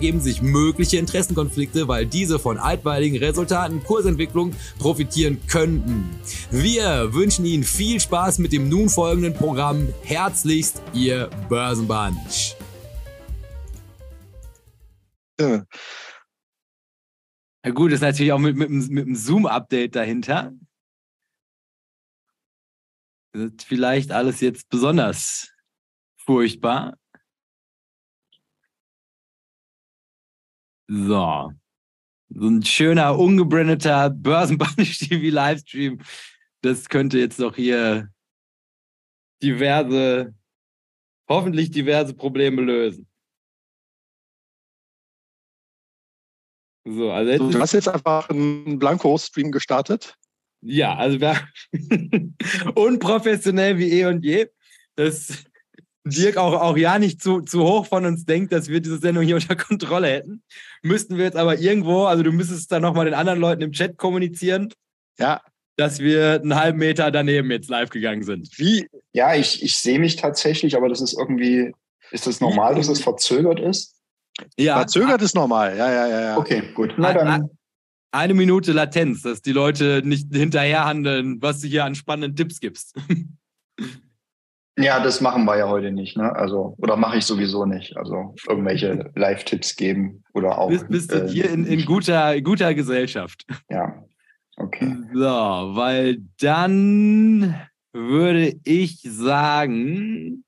ergeben sich mögliche Interessenkonflikte, weil diese von altweiligen Resultaten Kursentwicklung profitieren könnten. Wir wünschen Ihnen viel Spaß mit dem nun folgenden Programm. Herzlichst, Ihr Börsenbunch. Ja. Gut, ist natürlich auch mit, mit, mit einem Zoom-Update dahinter. Das ist vielleicht alles jetzt besonders furchtbar. So. So ein schöner, ungebrandeter Börsenbunch-TV-Livestream. Das könnte jetzt doch hier diverse, hoffentlich diverse Probleme lösen. So, also jetzt Du hast jetzt einfach einen Blanko-Stream gestartet. Ja, also wir unprofessionell wie eh und je. Dass Dirk auch, auch ja nicht zu, zu hoch von uns denkt, dass wir diese Sendung hier unter Kontrolle hätten. Müssten wir jetzt aber irgendwo, also du müsstest dann nochmal den anderen Leuten im Chat kommunizieren, Ja, dass wir einen halben Meter daneben jetzt live gegangen sind. wie? Ja, ich, ich sehe mich tatsächlich, aber das ist irgendwie, ist das normal, dass es verzögert ist? Ja, Verzögert ist normal. Ja, ja, ja. ja. Okay, gut. Na dann, eine Minute Latenz, dass die Leute nicht hinterherhandeln, was du hier an spannenden Tipps gibst. ja, das machen wir ja heute nicht, ne? Also, oder mache ich sowieso nicht. Also irgendwelche Live-Tipps geben oder auch. Bist, bist du äh, hier in, in guter, guter Gesellschaft. Ja. Okay. So, weil dann würde ich sagen,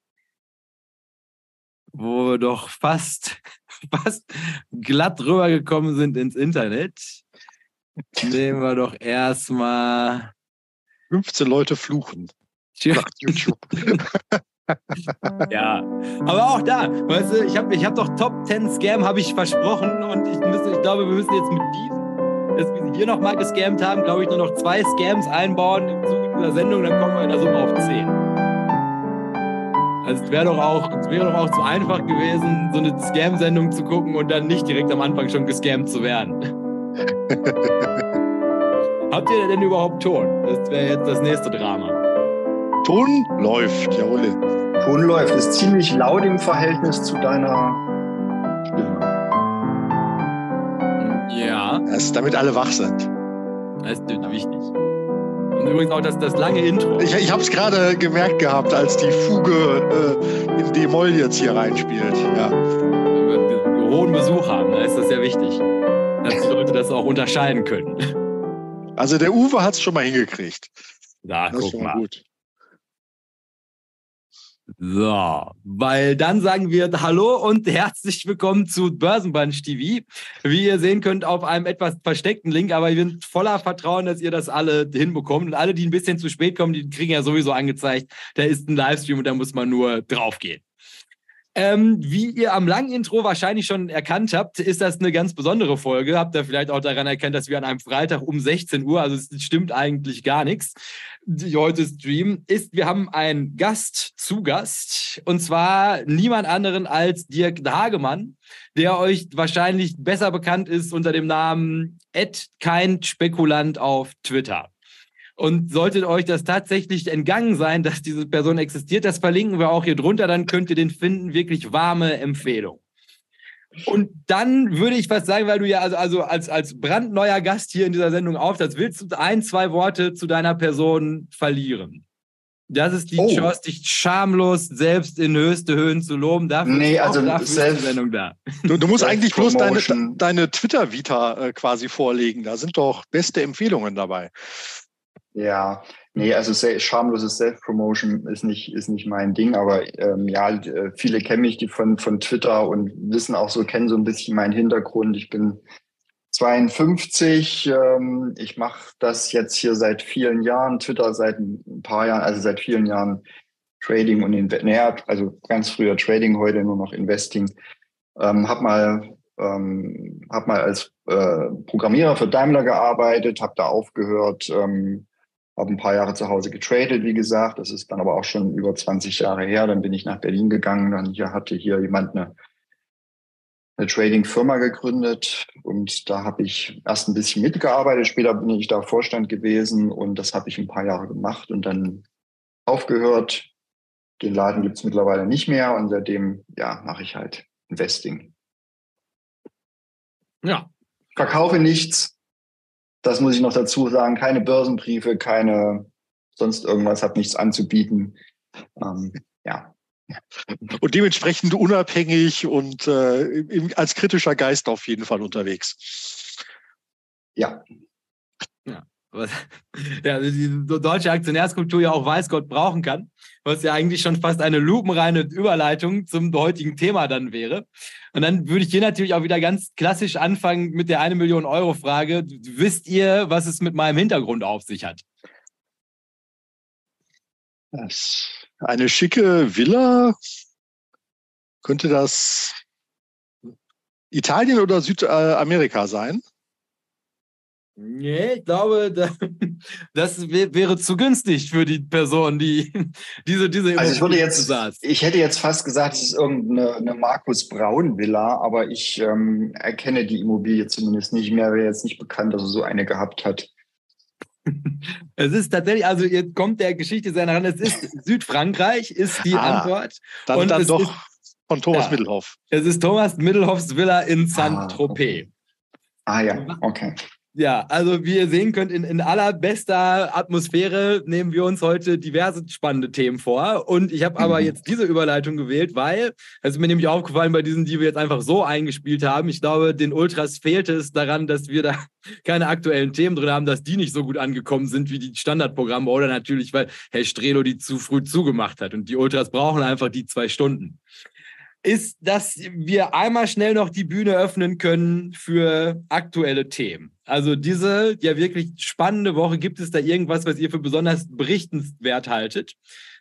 wo wir doch fast, fast glatt rübergekommen sind ins Internet, nehmen wir doch erstmal 15 Leute fluchen nach YouTube. Ja, aber auch da, weißt du, ich habe ich hab doch Top 10 Scam, habe ich versprochen und ich, müsste, ich glaube, wir müssen jetzt mit diesem, dass wir sie hier nochmal gescammt haben, glaube ich, nur noch zwei Scams einbauen im Zuge dieser Sendung, dann kommen wir in der Summe auf 10. Also es wäre doch, auch, es wäre doch auch zu einfach gewesen, so eine Scam-Sendung zu gucken und dann nicht direkt am Anfang schon gescammt zu werden. Habt ihr denn überhaupt Ton? Das wäre jetzt das nächste Drama. Ton läuft, jawohl. Ton läuft. Ist ziemlich laut im Verhältnis zu deiner Stimme. Ja. Das ist, damit alle wach sind. Das ist wichtig. Und übrigens auch das, das lange Intro. Ich, ich habe es gerade gemerkt gehabt, als die Fuge äh, in D-Moll jetzt hier reinspielt. Ja. Wenn wir hohen Besuch haben, da ist das sehr wichtig. Dass die Leute das auch unterscheiden können. Also der Uwe hat es schon mal hingekriegt. Da, Das ist guck schon mal. gut. So, weil dann sagen wir Hallo und herzlich willkommen zu Börsenbunch TV. Wie ihr sehen könnt, auf einem etwas versteckten Link, aber ich bin voller Vertrauen, dass ihr das alle hinbekommt. Und alle, die ein bisschen zu spät kommen, die kriegen ja sowieso angezeigt, da ist ein Livestream und da muss man nur draufgehen. Ähm, wie ihr am langen Intro wahrscheinlich schon erkannt habt, ist das eine ganz besondere Folge. Habt ihr vielleicht auch daran erkannt, dass wir an einem Freitag um 16 Uhr, also es stimmt eigentlich gar nichts, die heute Stream ist, wir haben einen Gast zu Gast und zwar niemand anderen als Dirk Hagemann, der euch wahrscheinlich besser bekannt ist unter dem Namen Ed kein Spekulant auf Twitter. Und sollte euch das tatsächlich entgangen sein, dass diese Person existiert, das verlinken wir auch hier drunter, dann könnt ihr den finden. Wirklich warme Empfehlung. Und dann würde ich fast sagen, weil du ja also, also als, als brandneuer Gast hier in dieser Sendung auftauchst, willst du ein, zwei Worte zu deiner Person verlieren? Das ist die oh. Chance, dich schamlos selbst in höchste Höhen zu loben. Dafür nee, also dafür selbst, ist die Sendung da. Du, du musst eigentlich bloß deine, deine Twitter-Vita äh, quasi vorlegen. Da sind doch beste Empfehlungen dabei. Ja, nee, also schamloses Self-Promotion ist nicht, ist nicht mein Ding, aber ähm, ja, äh, viele kennen mich die von, von Twitter und wissen auch so, kennen so ein bisschen meinen Hintergrund. Ich bin 52. Ähm, ich mache das jetzt hier seit vielen Jahren, Twitter seit ein paar Jahren, also seit vielen Jahren Trading und Inve naja, also ganz früher Trading, heute nur noch Investing. Ähm, hab mal ähm, hab mal als äh, Programmierer für Daimler gearbeitet, habe da aufgehört, ähm, habe ein paar Jahre zu Hause getradet, wie gesagt. Das ist dann aber auch schon über 20 Jahre her. Dann bin ich nach Berlin gegangen. Dann hier hatte hier jemand eine eine Trading-Firma gegründet und da habe ich erst ein bisschen mitgearbeitet. Später bin ich da Vorstand gewesen und das habe ich ein paar Jahre gemacht und dann aufgehört. Den Laden gibt es mittlerweile nicht mehr und seitdem ja, mache ich halt Investing. Ja. Verkaufe nichts. Das muss ich noch dazu sagen. Keine Börsenbriefe, keine sonst irgendwas, habe nichts anzubieten. Ähm, ja, und dementsprechend unabhängig und äh, als kritischer Geist auf jeden Fall unterwegs. Ja. Ja, ja die deutsche Aktionärskultur ja auch weiß Gott brauchen kann, was ja eigentlich schon fast eine lupenreine Überleitung zum heutigen Thema dann wäre. Und dann würde ich hier natürlich auch wieder ganz klassisch anfangen mit der eine Million Euro Frage. Wisst ihr, was es mit meinem Hintergrund auf sich hat? Eine schicke Villa. Könnte das Italien oder Südamerika sein? Nee, ich glaube, das wäre zu günstig für die Person, die diese diese Also ich würde jetzt, besaß. ich hätte jetzt fast gesagt, es ist irgendeine Markus Braun Villa, aber ich ähm, erkenne die Immobilie zumindest nicht mehr. Wäre jetzt nicht bekannt, dass er so eine gehabt hat. Es ist tatsächlich, also jetzt kommt der Geschichte sehr ran. Es ist Südfrankreich, ist die ah, Antwort. Dann, und dann doch ist, von Thomas ja, Mittelhoff. Es ist Thomas Mittelhoffs Villa in Saint-Tropez. Ah, okay. ah ja, okay. Ja, also wie ihr sehen könnt, in, in allerbester Atmosphäre nehmen wir uns heute diverse spannende Themen vor. Und ich habe aber mhm. jetzt diese Überleitung gewählt, weil, es mir nämlich aufgefallen bei diesen, die wir jetzt einfach so eingespielt haben, ich glaube, den Ultras fehlte es daran, dass wir da keine aktuellen Themen drin haben, dass die nicht so gut angekommen sind wie die Standardprogramme oder natürlich, weil Herr Strelo die zu früh zugemacht hat. Und die Ultras brauchen einfach die zwei Stunden ist, dass wir einmal schnell noch die Bühne öffnen können für aktuelle Themen. Also diese ja wirklich spannende Woche, gibt es da irgendwas, was ihr für besonders berichtenswert haltet,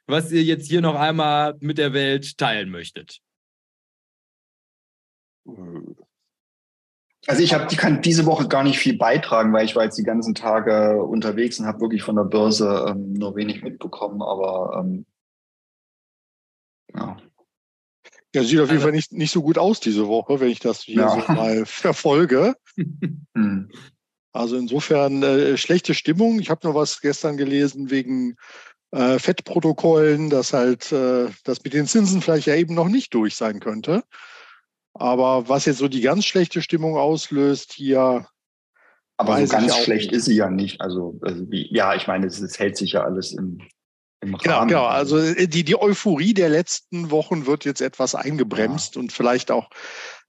was ihr jetzt hier noch einmal mit der Welt teilen möchtet? Also ich die kann diese Woche gar nicht viel beitragen, weil ich war jetzt die ganzen Tage unterwegs und habe wirklich von der Börse ähm, nur wenig mitbekommen. Aber ähm, ja. Ja, sieht auf jeden also, Fall nicht, nicht so gut aus diese Woche, wenn ich das hier ja. so mal verfolge. Hm. Also insofern äh, schlechte Stimmung. Ich habe noch was gestern gelesen wegen äh, Fettprotokollen, dass halt äh, das mit den Zinsen vielleicht ja eben noch nicht durch sein könnte. Aber was jetzt so die ganz schlechte Stimmung auslöst hier. Aber so ganz schlecht nicht. ist sie ja nicht. Also, also wie, ja, ich meine, es, es hält sich ja alles im, Genau, genau. Also äh, die, die Euphorie der letzten Wochen wird jetzt etwas eingebremst ja. und vielleicht auch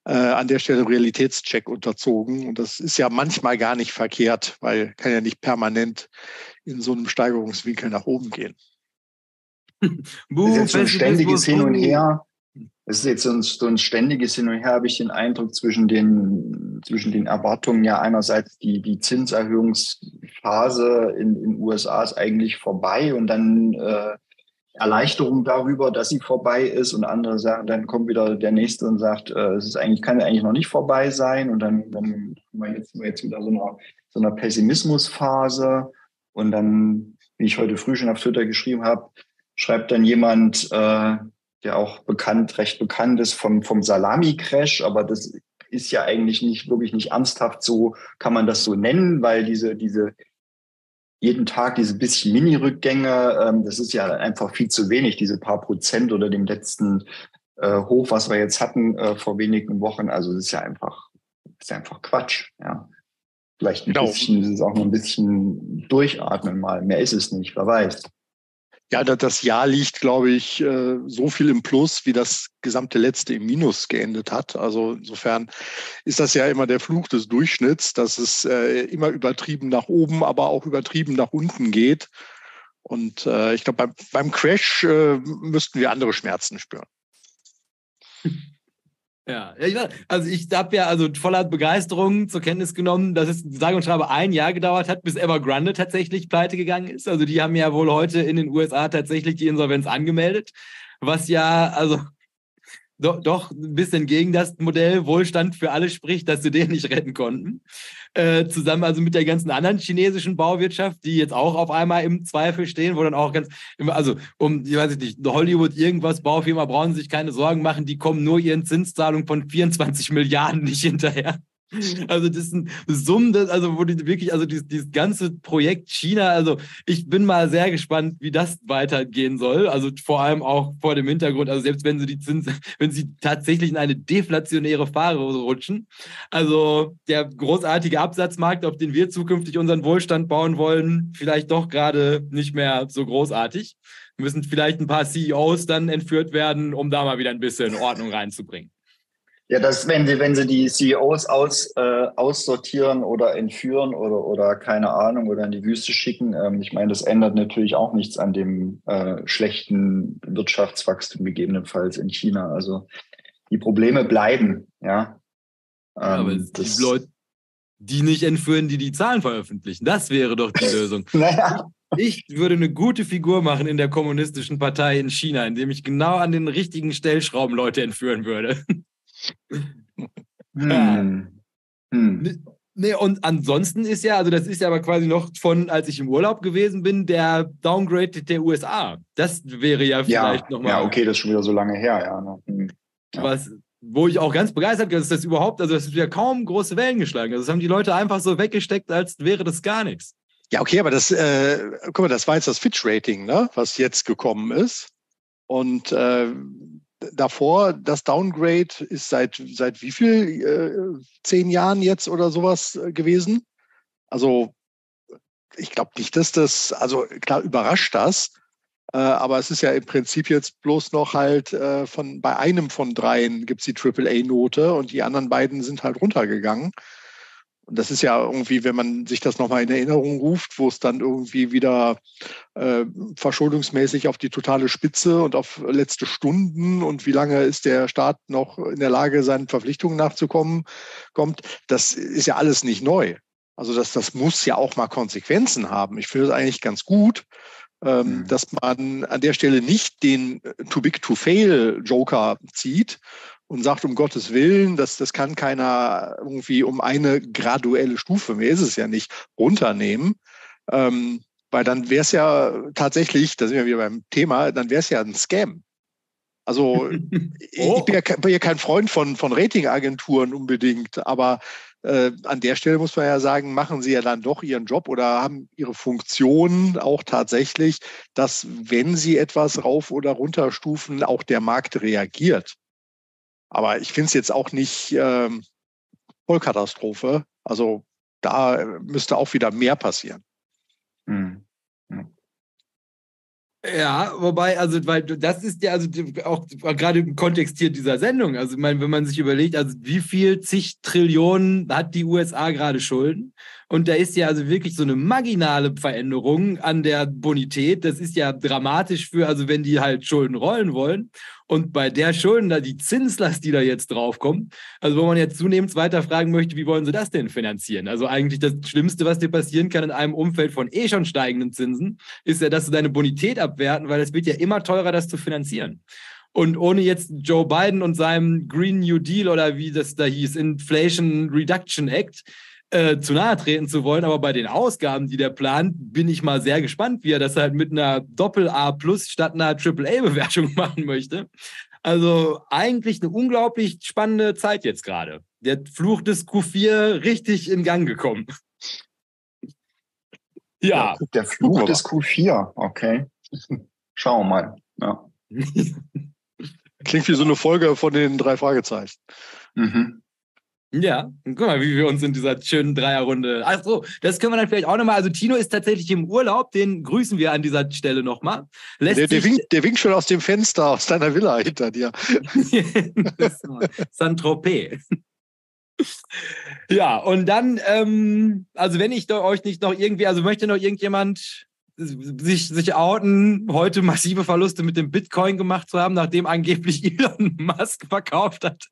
äh, an der Stelle Realitätscheck unterzogen. Und das ist ja manchmal gar nicht verkehrt, weil kann ja nicht permanent in so einem Steigerungswinkel nach oben gehen. Buh, das ist jetzt so ein ständiges Hin und Her. Es ist jetzt so ein, ständiges Hin und Her, habe ich den Eindruck, zwischen den, zwischen den Erwartungen. Ja, einerseits die, die Zinserhöhungsphase in den USA ist eigentlich vorbei und dann äh, Erleichterung darüber, dass sie vorbei ist und andere sagen, dann kommt wieder der nächste und sagt, äh, es ist eigentlich, kann eigentlich noch nicht vorbei sein und dann, dann haben wir jetzt, jetzt wieder so einer, so einer Pessimismusphase und dann, wie ich heute früh schon auf Twitter geschrieben habe, schreibt dann jemand, äh, der auch bekannt, recht bekannt ist vom, vom Salami-Crash, aber das ist ja eigentlich nicht wirklich nicht ernsthaft so, kann man das so nennen, weil diese, diese jeden Tag diese bisschen Mini-Rückgänge, ähm, das ist ja einfach viel zu wenig, diese paar Prozent oder dem letzten äh, Hoch, was wir jetzt hatten äh, vor wenigen Wochen. Also das ist ja einfach, ist ja einfach Quatsch, ja. Vielleicht ein genau. bisschen, ist auch nur ein bisschen durchatmen mal. Mehr ist es nicht, wer weiß. Ja, das Jahr liegt, glaube ich, äh, so viel im Plus, wie das gesamte letzte im Minus geendet hat. Also insofern ist das ja immer der Fluch des Durchschnitts, dass es äh, immer übertrieben nach oben, aber auch übertrieben nach unten geht. Und äh, ich glaube, beim, beim Crash müssten wir andere Schmerzen spüren. Ja, also ich habe ja also voller Begeisterung zur Kenntnis genommen, dass es sage und schreibe ein Jahr gedauert hat, bis Evergrande tatsächlich pleite gegangen ist. Also die haben ja wohl heute in den USA tatsächlich die Insolvenz angemeldet, was ja also do, doch ein bisschen gegen das Modell Wohlstand für alle spricht, dass sie den nicht retten konnten. Äh, zusammen also mit der ganzen anderen chinesischen Bauwirtschaft, die jetzt auch auf einmal im Zweifel stehen, wo dann auch ganz, also um, ich weiß nicht, Hollywood irgendwas, Baufirma, brauchen sich keine Sorgen machen, die kommen nur ihren Zinszahlungen von 24 Milliarden nicht hinterher. Also das sind Summen, also wo die wirklich, also dieses, dieses ganze Projekt China, also ich bin mal sehr gespannt, wie das weitergehen soll. Also vor allem auch vor dem Hintergrund, also selbst wenn sie die Zinsen, wenn sie tatsächlich in eine deflationäre Phase rutschen. Also der großartige Absatzmarkt, auf den wir zukünftig unseren Wohlstand bauen wollen, vielleicht doch gerade nicht mehr so großartig. Müssen vielleicht ein paar CEOs dann entführt werden, um da mal wieder ein bisschen Ordnung reinzubringen. Ja, das, wenn sie, wenn sie die CEOs aus, äh, aussortieren oder entführen oder, oder keine Ahnung oder in die Wüste schicken, ähm, ich meine, das ändert natürlich auch nichts an dem äh, schlechten Wirtschaftswachstum gegebenenfalls in China. Also die Probleme bleiben, ja. Ähm, ja aber die Leute, die nicht entführen, die die Zahlen veröffentlichen, das wäre doch die Lösung. naja. Ich würde eine gute Figur machen in der kommunistischen Partei in China, indem ich genau an den richtigen Stellschrauben Leute entführen würde. Hm. Hm. Nee, und ansonsten ist ja, also das ist ja aber quasi noch von, als ich im Urlaub gewesen bin, der Downgrade der USA. Das wäre ja vielleicht ja, nochmal. Ja, okay, das ist schon wieder so lange her, ja. Ne? Hm. ja. Was, wo ich auch ganz begeistert bin, ist das überhaupt, also das ist ja kaum große Wellen geschlagen. Also das haben die Leute einfach so weggesteckt, als wäre das gar nichts. Ja, okay, aber das, äh, guck mal, das war jetzt das Fitch-Rating, ne, was jetzt gekommen ist. Und äh, davor, das Downgrade ist seit, seit wie viel, äh, zehn Jahren jetzt oder sowas äh, gewesen? Also ich glaube nicht, dass das, also klar überrascht das, äh, aber es ist ja im Prinzip jetzt bloß noch halt äh, von bei einem von dreien gibt es die AAA-Note und die anderen beiden sind halt runtergegangen. Und das ist ja irgendwie, wenn man sich das nochmal in Erinnerung ruft, wo es dann irgendwie wieder äh, verschuldungsmäßig auf die totale Spitze und auf letzte Stunden und wie lange ist der Staat noch in der Lage, seinen Verpflichtungen nachzukommen, kommt, das ist ja alles nicht neu. Also das, das muss ja auch mal Konsequenzen haben. Ich finde es eigentlich ganz gut, ähm, mhm. dass man an der Stelle nicht den Too Big to Fail Joker zieht und sagt, um Gottes Willen, das, das kann keiner irgendwie um eine graduelle Stufe, mehr ist es ja nicht, runternehmen. Ähm, weil dann wäre es ja tatsächlich, da sind wir wieder beim Thema, dann wäre es ja ein Scam. Also oh. ich bin ja, bin ja, kein Freund von, von Ratingagenturen unbedingt, aber äh, an der Stelle muss man ja sagen, machen sie ja dann doch ihren Job oder haben ihre Funktion auch tatsächlich, dass wenn sie etwas rauf oder runterstufen, auch der Markt reagiert. Aber ich finde es jetzt auch nicht ähm, Vollkatastrophe. Also da müsste auch wieder mehr passieren. Mhm. Ja, wobei, also, weil das ist ja also auch gerade im Kontext hier dieser Sendung. Also, ich meine, wenn man sich überlegt, also wie viel zig Trillionen hat die USA gerade Schulden? Und da ist ja also wirklich so eine marginale Veränderung an der Bonität. Das ist ja dramatisch für, also wenn die halt Schulden rollen wollen. Und bei der Schulden, da die Zinslast, die da jetzt draufkommt, also wo man jetzt zunehmend weiter fragen möchte, wie wollen sie das denn finanzieren? Also eigentlich das Schlimmste, was dir passieren kann in einem Umfeld von eh schon steigenden Zinsen, ist ja, dass sie deine Bonität abwerten, weil es wird ja immer teurer, das zu finanzieren. Und ohne jetzt Joe Biden und seinem Green New Deal oder wie das da hieß, Inflation Reduction Act, äh, zu nahe treten zu wollen, aber bei den Ausgaben, die der plant, bin ich mal sehr gespannt, wie er das halt mit einer Doppel-A plus statt einer Triple-A-Bewertung machen möchte. Also eigentlich eine unglaublich spannende Zeit jetzt gerade. Der Fluch des Q4 richtig in Gang gekommen. Ja. Der Fluch des Q4, okay. Schauen wir mal. Ja. Klingt wie so eine Folge von den drei Fragezeichen. Mhm. Ja, guck mal, wie wir uns in dieser schönen Dreierrunde. Ach so, das können wir dann vielleicht auch nochmal. Also Tino ist tatsächlich im Urlaub, den grüßen wir an dieser Stelle nochmal. Der, der, winkt, der winkt schon aus dem Fenster aus deiner Villa hinter dir. Saint-Tropez. ja, und dann, ähm, also wenn ich euch nicht noch irgendwie, also möchte noch irgendjemand sich, sich outen, heute massive Verluste mit dem Bitcoin gemacht zu haben, nachdem angeblich Elon Musk verkauft hat.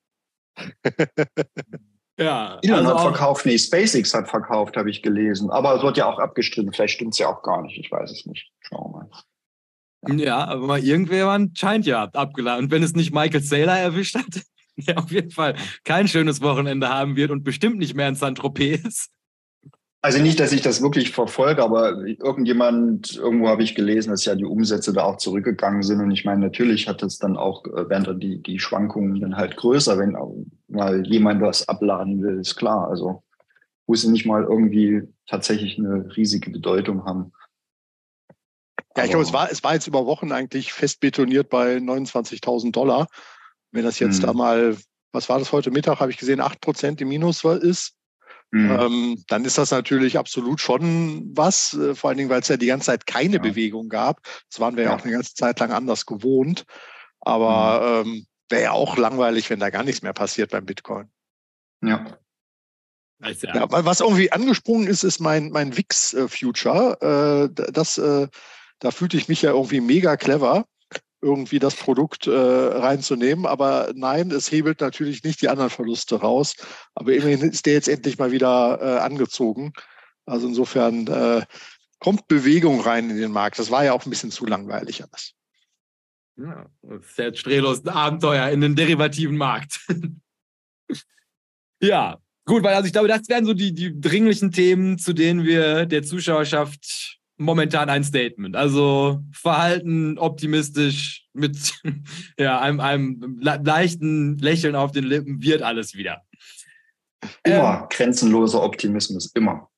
ja. Elon also hat verkauft, nee, SpaceX hat verkauft, habe ich gelesen. Aber es wird ja auch abgestritten. Vielleicht stimmt es ja auch gar nicht. Ich weiß es nicht. Schauen wir mal. Ja, ja aber mal irgendjemand scheint ja abgeladen. Und wenn es nicht Michael Saylor erwischt hat, der auf jeden Fall kein schönes Wochenende haben wird und bestimmt nicht mehr in Saint-Tropez ist. Also nicht, dass ich das wirklich verfolge, aber irgendjemand, irgendwo habe ich gelesen, dass ja die Umsätze da auch zurückgegangen sind. Und ich meine, natürlich hat es dann auch, äh, werden die, die Schwankungen dann halt größer, wenn mal jemand was abladen will, ist klar. Also muss nicht mal irgendwie tatsächlich eine riesige Bedeutung haben. Ja, ich glaube, es war, es war jetzt über Wochen eigentlich fest betoniert bei 29.000 Dollar. Wenn das jetzt hm. da mal, was war das heute Mittag, habe ich gesehen, 8 Prozent im Minus ist, Mhm. Ähm, dann ist das natürlich absolut schon was, äh, vor allen Dingen, weil es ja die ganze Zeit keine ja. Bewegung gab. Das waren wir ja. ja. auch eine ganze Zeit lang anders gewohnt. Aber mhm. ähm, wäre ja auch langweilig, wenn da gar nichts mehr passiert beim Bitcoin. Ja. Ja, was irgendwie angesprungen ist, ist mein, mein Wix-Future. Äh, das, äh, da fühlte ich mich ja irgendwie mega clever irgendwie das Produkt äh, reinzunehmen. Aber nein, es hebelt natürlich nicht die anderen Verluste raus. Aber immerhin ist der jetzt endlich mal wieder äh, angezogen. Also insofern äh, kommt Bewegung rein in den Markt. Das war ja auch ein bisschen zu langweilig alles. Ja, sehr strelos ein Abenteuer in den derivativen Markt. ja, gut, weil also ich glaube, das wären so die, die dringlichen Themen, zu denen wir der Zuschauerschaft momentan ein Statement. Also Verhalten optimistisch mit ja, einem, einem leichten Lächeln auf den Lippen wird alles wieder. Immer ähm, grenzenloser Optimismus, immer.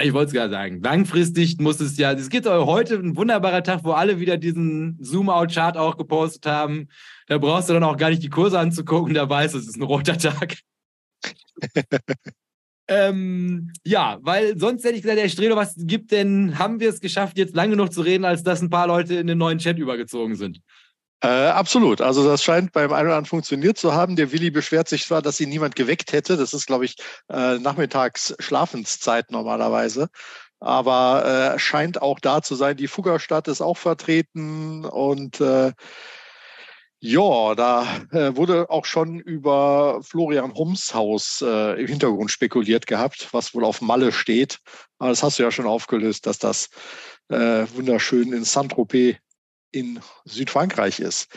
Ich wollte es gerade sagen, langfristig muss es ja, es geht heute ein wunderbarer Tag, wo alle wieder diesen Zoom-Out-Chart auch gepostet haben. Da brauchst du dann auch gar nicht die Kurse anzugucken, da weißt du, es ist ein roter Tag. Ähm, ja, weil sonst hätte ich gesagt, der Strelo, was gibt denn, haben wir es geschafft, jetzt lang genug zu reden, als dass ein paar Leute in den neuen Chat übergezogen sind? Äh, absolut. Also das scheint beim einen oder anderen funktioniert zu haben. Der Willi beschwert sich zwar, dass ihn niemand geweckt hätte. Das ist, glaube ich, äh, nachmittags Schlafenszeit normalerweise. Aber äh, scheint auch da zu sein. Die Fuggerstadt ist auch vertreten und äh, ja, da äh, wurde auch schon über Florian Hums Haus äh, im Hintergrund spekuliert gehabt, was wohl auf Malle steht. Aber das hast du ja schon aufgelöst, dass das äh, wunderschön in Saint-Tropez in Südfrankreich ist.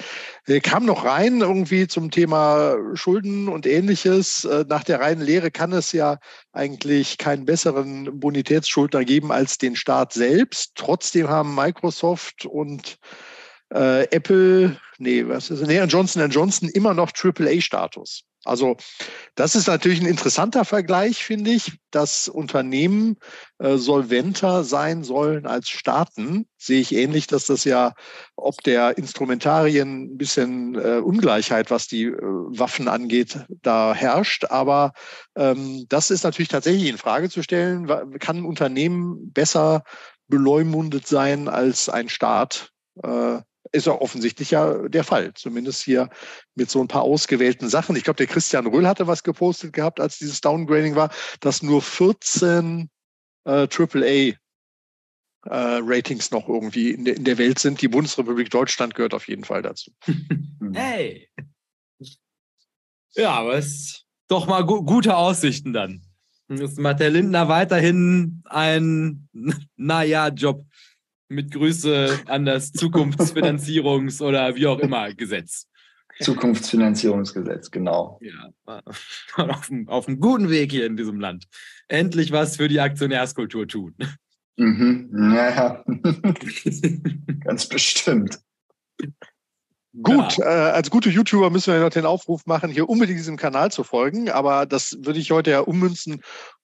Er kam noch rein irgendwie zum Thema Schulden und ähnliches. Äh, nach der reinen Lehre kann es ja eigentlich keinen besseren Bonitätsschuldner geben als den Staat selbst. Trotzdem haben Microsoft und äh, Apple, nee, was ist nee, Johnson Johnson immer noch AAA-Status. Also das ist natürlich ein interessanter Vergleich, finde ich, dass Unternehmen äh, solventer sein sollen als Staaten. Sehe ich ähnlich, dass das ja ob der Instrumentarien ein bisschen äh, Ungleichheit, was die äh, Waffen angeht, da herrscht. Aber ähm, das ist natürlich tatsächlich in Frage zu stellen. Kann ein Unternehmen besser beleumundet sein als ein Staat? Äh, ist ja offensichtlich ja der Fall, zumindest hier mit so ein paar ausgewählten Sachen. Ich glaube, der Christian Röhl hatte was gepostet gehabt, als dieses Downgrading war, dass nur 14 äh, AAA äh, Ratings noch irgendwie in, de, in der Welt sind. Die Bundesrepublik Deutschland gehört auf jeden Fall dazu. hey! Ja, aber es ist doch mal gu gute Aussichten dann. Jetzt macht der Lindner weiterhin ein Naja-Job mit Grüße an das Zukunftsfinanzierungs- oder wie auch immer Gesetz. Zukunftsfinanzierungsgesetz, genau. Ja, auf, auf einem guten Weg hier in diesem Land. Endlich was für die Aktionärskultur tun. Mhm, naja, ganz bestimmt. Gut, ja. äh, als gute YouTuber müssen wir noch den Aufruf machen, hier unbedingt diesem Kanal zu folgen. Aber das würde ich heute ja ummünzen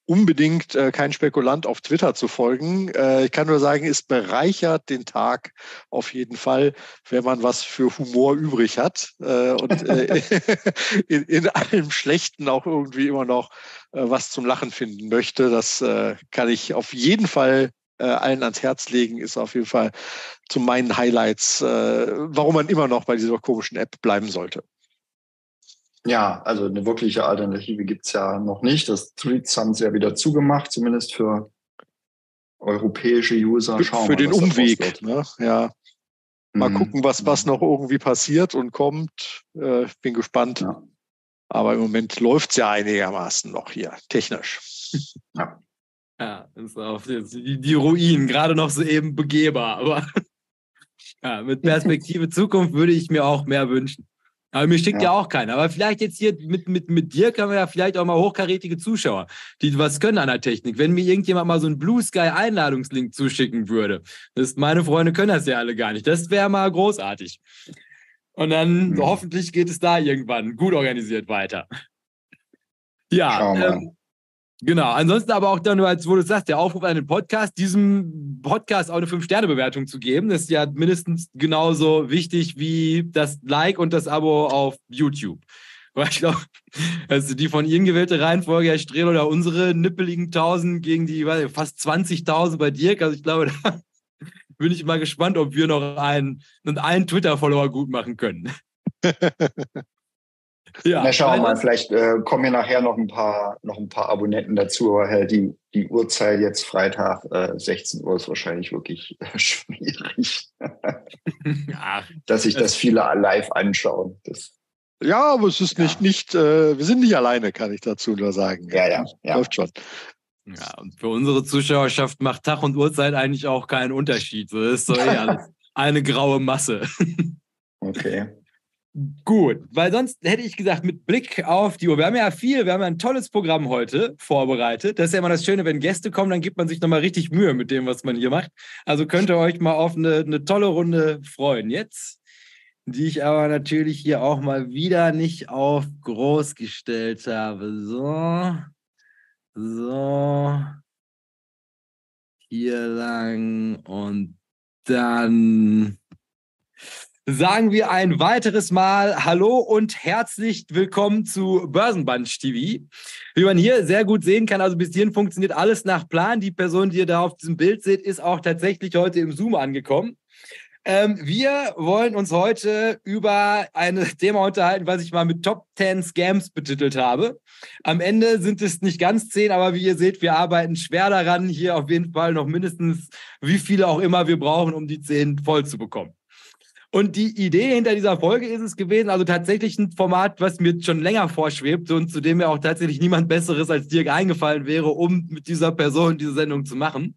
unbedingt äh, kein Spekulant auf Twitter zu folgen. Äh, ich kann nur sagen, es bereichert den Tag auf jeden Fall, wenn man was für Humor übrig hat äh, und äh, in, in allem Schlechten auch irgendwie immer noch äh, was zum Lachen finden möchte. Das äh, kann ich auf jeden Fall äh, allen ans Herz legen, ist auf jeden Fall zu meinen Highlights, äh, warum man immer noch bei dieser komischen App bleiben sollte. Ja, also eine wirkliche Alternative gibt's ja noch nicht. Das Tweets haben sie ja wieder zugemacht, zumindest für europäische User. Schauen für den Umweg, ne? ja. Mal mhm. gucken, was, was noch irgendwie passiert und kommt. Äh, bin gespannt. Ja. Aber im Moment läuft's ja einigermaßen noch hier, technisch. Ja. Ja, ist auf die, die Ruinen, gerade noch so eben begehbar. Aber ja, mit Perspektive Zukunft würde ich mir auch mehr wünschen. Aber mir schickt ja. ja. auch keiner. Aber vielleicht jetzt hier mit, mit, mit dir können wir ja vielleicht auch mal hochkarätige Zuschauer, die was können an der Technik. Wenn mir irgendjemand mal so einen Blue Sky Einladungslink zuschicken würde, das, meine Freunde können das ja alle gar nicht. Das wäre mal großartig. Und dann mhm. hoffentlich geht es da irgendwann gut organisiert weiter. Ja, ähm, Genau, ansonsten aber auch dann, als wo du sagst, der Aufruf an den Podcast, diesem Podcast auch eine 5-Sterne-Bewertung zu geben, ist ja mindestens genauso wichtig wie das Like und das Abo auf YouTube. Weil ich glaube, also die von Ihnen gewählte Reihenfolge, Herr Strehl, oder unsere nippeligen 1000 gegen die weiß, fast 20.000 bei Dirk, also ich glaube, da bin ich mal gespannt, ob wir noch einen, einen Twitter-Follower gut machen können. Ja, Na, schauen wir mal, vielleicht äh, kommen hier nachher noch ein paar, noch ein paar Abonnenten dazu, aber halt die, die Uhrzeit jetzt Freitag, äh, 16 Uhr ist wahrscheinlich wirklich äh, schwierig. ja, Dass sich das viele live anschauen. Das, ja, aber es ist ja. nicht, nicht äh, wir sind nicht alleine, kann ich dazu nur sagen. Ja, ja, ja. Läuft schon. Ja, und für unsere Zuschauerschaft macht Tag und Uhrzeit eigentlich auch keinen Unterschied. So ist so eh alles eine graue Masse. Okay. Gut, weil sonst hätte ich gesagt, mit Blick auf die Uhr, wir haben ja viel, wir haben ja ein tolles Programm heute vorbereitet. Das ist ja immer das Schöne, wenn Gäste kommen, dann gibt man sich nochmal richtig Mühe mit dem, was man hier macht. Also könnt ihr euch mal auf eine, eine tolle Runde freuen. Jetzt, die ich aber natürlich hier auch mal wieder nicht auf groß gestellt habe. So, so, hier lang und dann sagen wir ein weiteres Mal Hallo und herzlich willkommen zu Börsenbunch TV. Wie man hier sehr gut sehen kann, also bis hierhin funktioniert alles nach Plan. Die Person, die ihr da auf diesem Bild seht, ist auch tatsächlich heute im Zoom angekommen. Ähm, wir wollen uns heute über ein Thema unterhalten, was ich mal mit Top 10 Scams betitelt habe. Am Ende sind es nicht ganz zehn, aber wie ihr seht, wir arbeiten schwer daran, hier auf jeden Fall noch mindestens wie viele auch immer wir brauchen, um die zehn voll zu bekommen. Und die Idee hinter dieser Folge ist es gewesen, also tatsächlich ein Format, was mir schon länger vorschwebt und zu dem mir auch tatsächlich niemand Besseres als Dirk eingefallen wäre, um mit dieser Person diese Sendung zu machen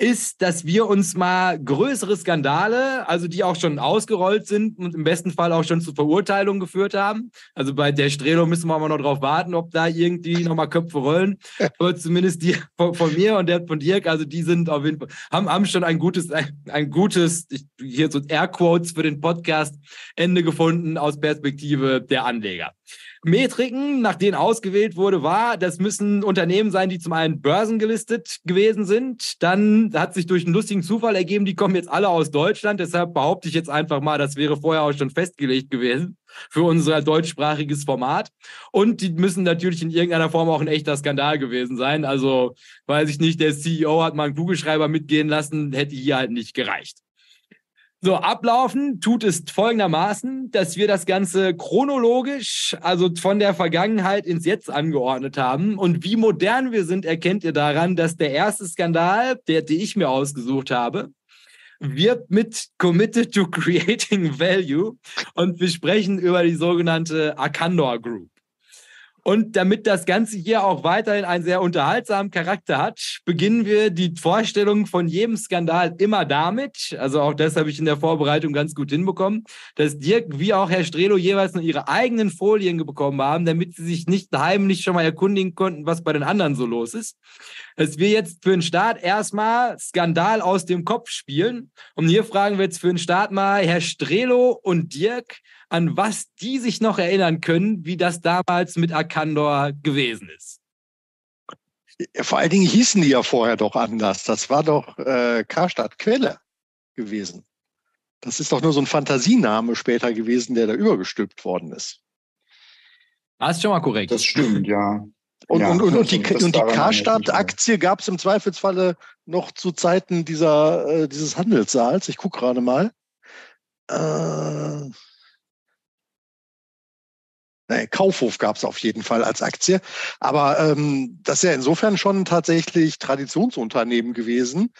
ist, dass wir uns mal größere Skandale, also die auch schon ausgerollt sind und im besten Fall auch schon zu Verurteilungen geführt haben. Also bei der Strelo müssen wir mal noch drauf warten, ob da irgendwie nochmal Köpfe rollen. Aber zumindest die von, von, mir und der von Dirk, also die sind auf jeden Fall, haben, haben schon ein gutes, ein, ein gutes, ich, hier so Airquotes für den Podcast Ende gefunden aus Perspektive der Anleger. Metriken, nach denen ausgewählt wurde, war, das müssen Unternehmen sein, die zum einen börsengelistet gewesen sind. Dann hat sich durch einen lustigen Zufall ergeben, die kommen jetzt alle aus Deutschland. Deshalb behaupte ich jetzt einfach mal, das wäre vorher auch schon festgelegt gewesen für unser deutschsprachiges Format. Und die müssen natürlich in irgendeiner Form auch ein echter Skandal gewesen sein. Also weiß ich nicht, der CEO hat mal einen Kugelschreiber mitgehen lassen, hätte hier halt nicht gereicht. So, ablaufen tut es folgendermaßen, dass wir das Ganze chronologisch, also von der Vergangenheit ins Jetzt angeordnet haben. Und wie modern wir sind, erkennt ihr daran, dass der erste Skandal, der, den ich mir ausgesucht habe, wird mit Committed to Creating Value und wir sprechen über die sogenannte Arcandor Group. Und damit das Ganze hier auch weiterhin einen sehr unterhaltsamen Charakter hat, beginnen wir die Vorstellung von jedem Skandal immer damit, also auch das habe ich in der Vorbereitung ganz gut hinbekommen, dass Dirk wie auch Herr Strelo jeweils nur ihre eigenen Folien bekommen haben, damit sie sich nicht heimlich schon mal erkundigen konnten, was bei den anderen so los ist. Dass wir jetzt für den Start erstmal Skandal aus dem Kopf spielen. Und hier fragen wir jetzt für den Start mal Herr Strelo und Dirk, an was die sich noch erinnern können, wie das damals mit Arcandor gewesen ist. Vor allen Dingen hießen die ja vorher doch anders. Das war doch äh, Karstadt Quelle gewesen. Das ist doch nur so ein Fantasiename später gewesen, der da übergestülpt worden ist. Das ist schon mal korrekt. Das stimmt, ja. Und, ja, und, und, und die, und die Karstadt-Aktie gab es im Zweifelsfalle noch zu Zeiten dieser, äh, dieses Handelssaals. Ich gucke gerade mal. Äh, Nee, Kaufhof gab es auf jeden Fall als Aktie. Aber ähm, das ist ja insofern schon tatsächlich Traditionsunternehmen gewesen,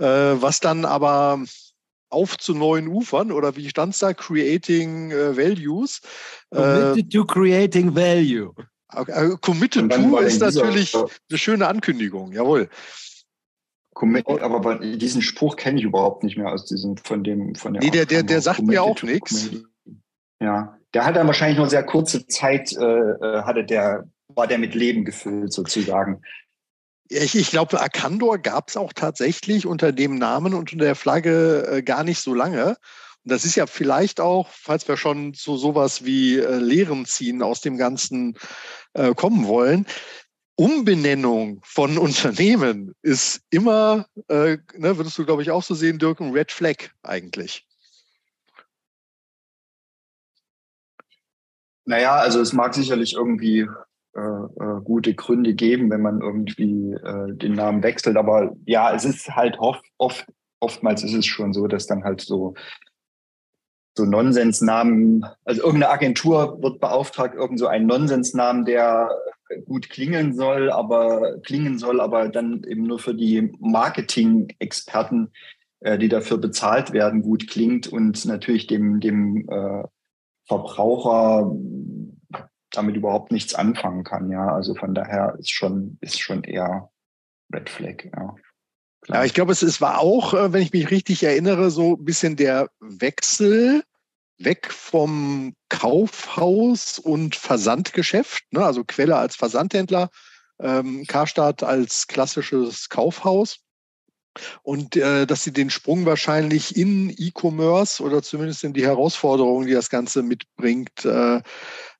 äh, was dann aber auf zu neuen Ufern oder wie stand es da? Creating äh, Values. Committed äh, to creating value. Äh, committed to ist natürlich eine schöne Ankündigung, jawohl. Aber diesen Spruch kenne ich überhaupt nicht mehr aus diesem von dem von der. Nee, der, der, der sagt mir auch nichts. Ja, der hat dann wahrscheinlich nur sehr kurze Zeit, äh, äh, hatte der, war der mit Leben gefüllt sozusagen. Ich, ich glaube, Arcandor gab es auch tatsächlich unter dem Namen und unter der Flagge äh, gar nicht so lange. Und das ist ja vielleicht auch, falls wir schon zu sowas wie äh, Lehren ziehen aus dem Ganzen äh, kommen wollen, Umbenennung von Unternehmen ist immer, äh, ne, würdest du, glaube ich, auch so sehen, Dirk, ein Red Flag eigentlich. Naja, also es mag sicherlich irgendwie äh, äh, gute Gründe geben, wenn man irgendwie äh, den Namen wechselt. Aber ja, es ist halt oft, oft, oftmals ist es schon so, dass dann halt so so Nonsensnamen, also irgendeine Agentur wird beauftragt, irgend so einen Nonsensnamen, der gut klingen soll, aber klingen soll, aber dann eben nur für die Marketing-Experten, äh, die dafür bezahlt werden, gut klingt und natürlich dem, dem äh, Verbraucher damit überhaupt nichts anfangen kann. Ja, also von daher ist schon, ist schon eher Red Flag. Ja. Ja, ich glaube, es, es war auch, äh, wenn ich mich richtig erinnere, so ein bisschen der Wechsel weg vom Kaufhaus und Versandgeschäft, ne? also Quelle als Versandhändler, ähm, Karstadt als klassisches Kaufhaus. Und äh, dass sie den Sprung wahrscheinlich in E-Commerce oder zumindest in die Herausforderungen, die das Ganze mitbringt, äh,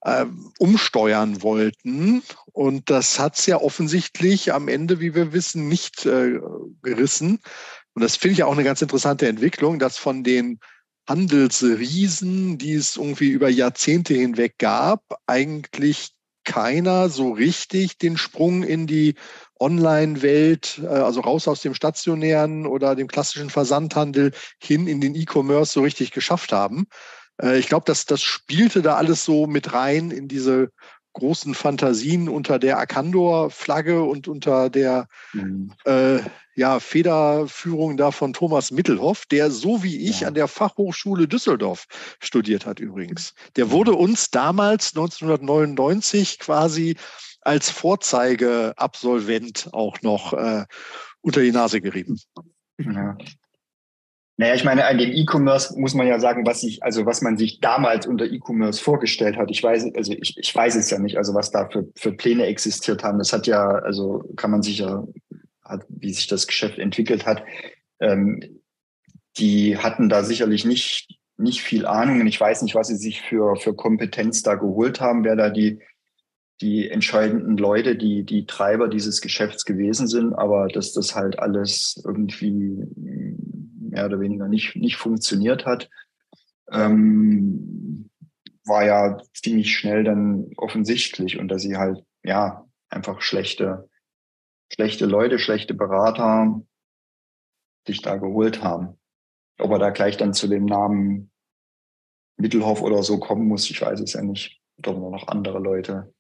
äh, umsteuern wollten. Und das hat es ja offensichtlich am Ende, wie wir wissen, nicht äh, gerissen. Und das finde ich auch eine ganz interessante Entwicklung, dass von den Handelsriesen, die es irgendwie über Jahrzehnte hinweg gab, eigentlich keiner so richtig den Sprung in die Online-Welt, äh, also raus aus dem stationären oder dem klassischen Versandhandel hin in den E-Commerce so richtig geschafft haben. Äh, ich glaube, das, das spielte da alles so mit rein in diese großen Fantasien unter der Arcandor-Flagge und unter der mhm. äh, ja, Federführung da von Thomas Mittelhoff, der so wie ich ja. an der Fachhochschule Düsseldorf studiert hat übrigens. Der wurde uns damals 1999 quasi als Vorzeigeabsolvent auch noch äh, unter die Nase gerieben. Ja. Naja, ich meine, an dem E-Commerce muss man ja sagen, was sich, also was man sich damals unter E-Commerce vorgestellt hat. Ich weiß, also ich, ich weiß es ja nicht, also was da für, für Pläne existiert haben. Das hat ja, also kann man sich ja, wie sich das Geschäft entwickelt hat, ähm, die hatten da sicherlich nicht, nicht viel Ahnung. Und ich weiß nicht, was sie sich für, für Kompetenz da geholt haben, wer da die, die entscheidenden Leute, die, die Treiber dieses Geschäfts gewesen sind, aber dass das halt alles irgendwie mehr oder weniger nicht, nicht funktioniert hat, ähm, war ja ziemlich schnell dann offensichtlich und dass sie halt, ja, einfach schlechte, schlechte Leute, schlechte Berater sich da geholt haben. Ob er da gleich dann zu dem Namen Mittelhoff oder so kommen muss, ich weiß es ja nicht. Oder noch andere Leute.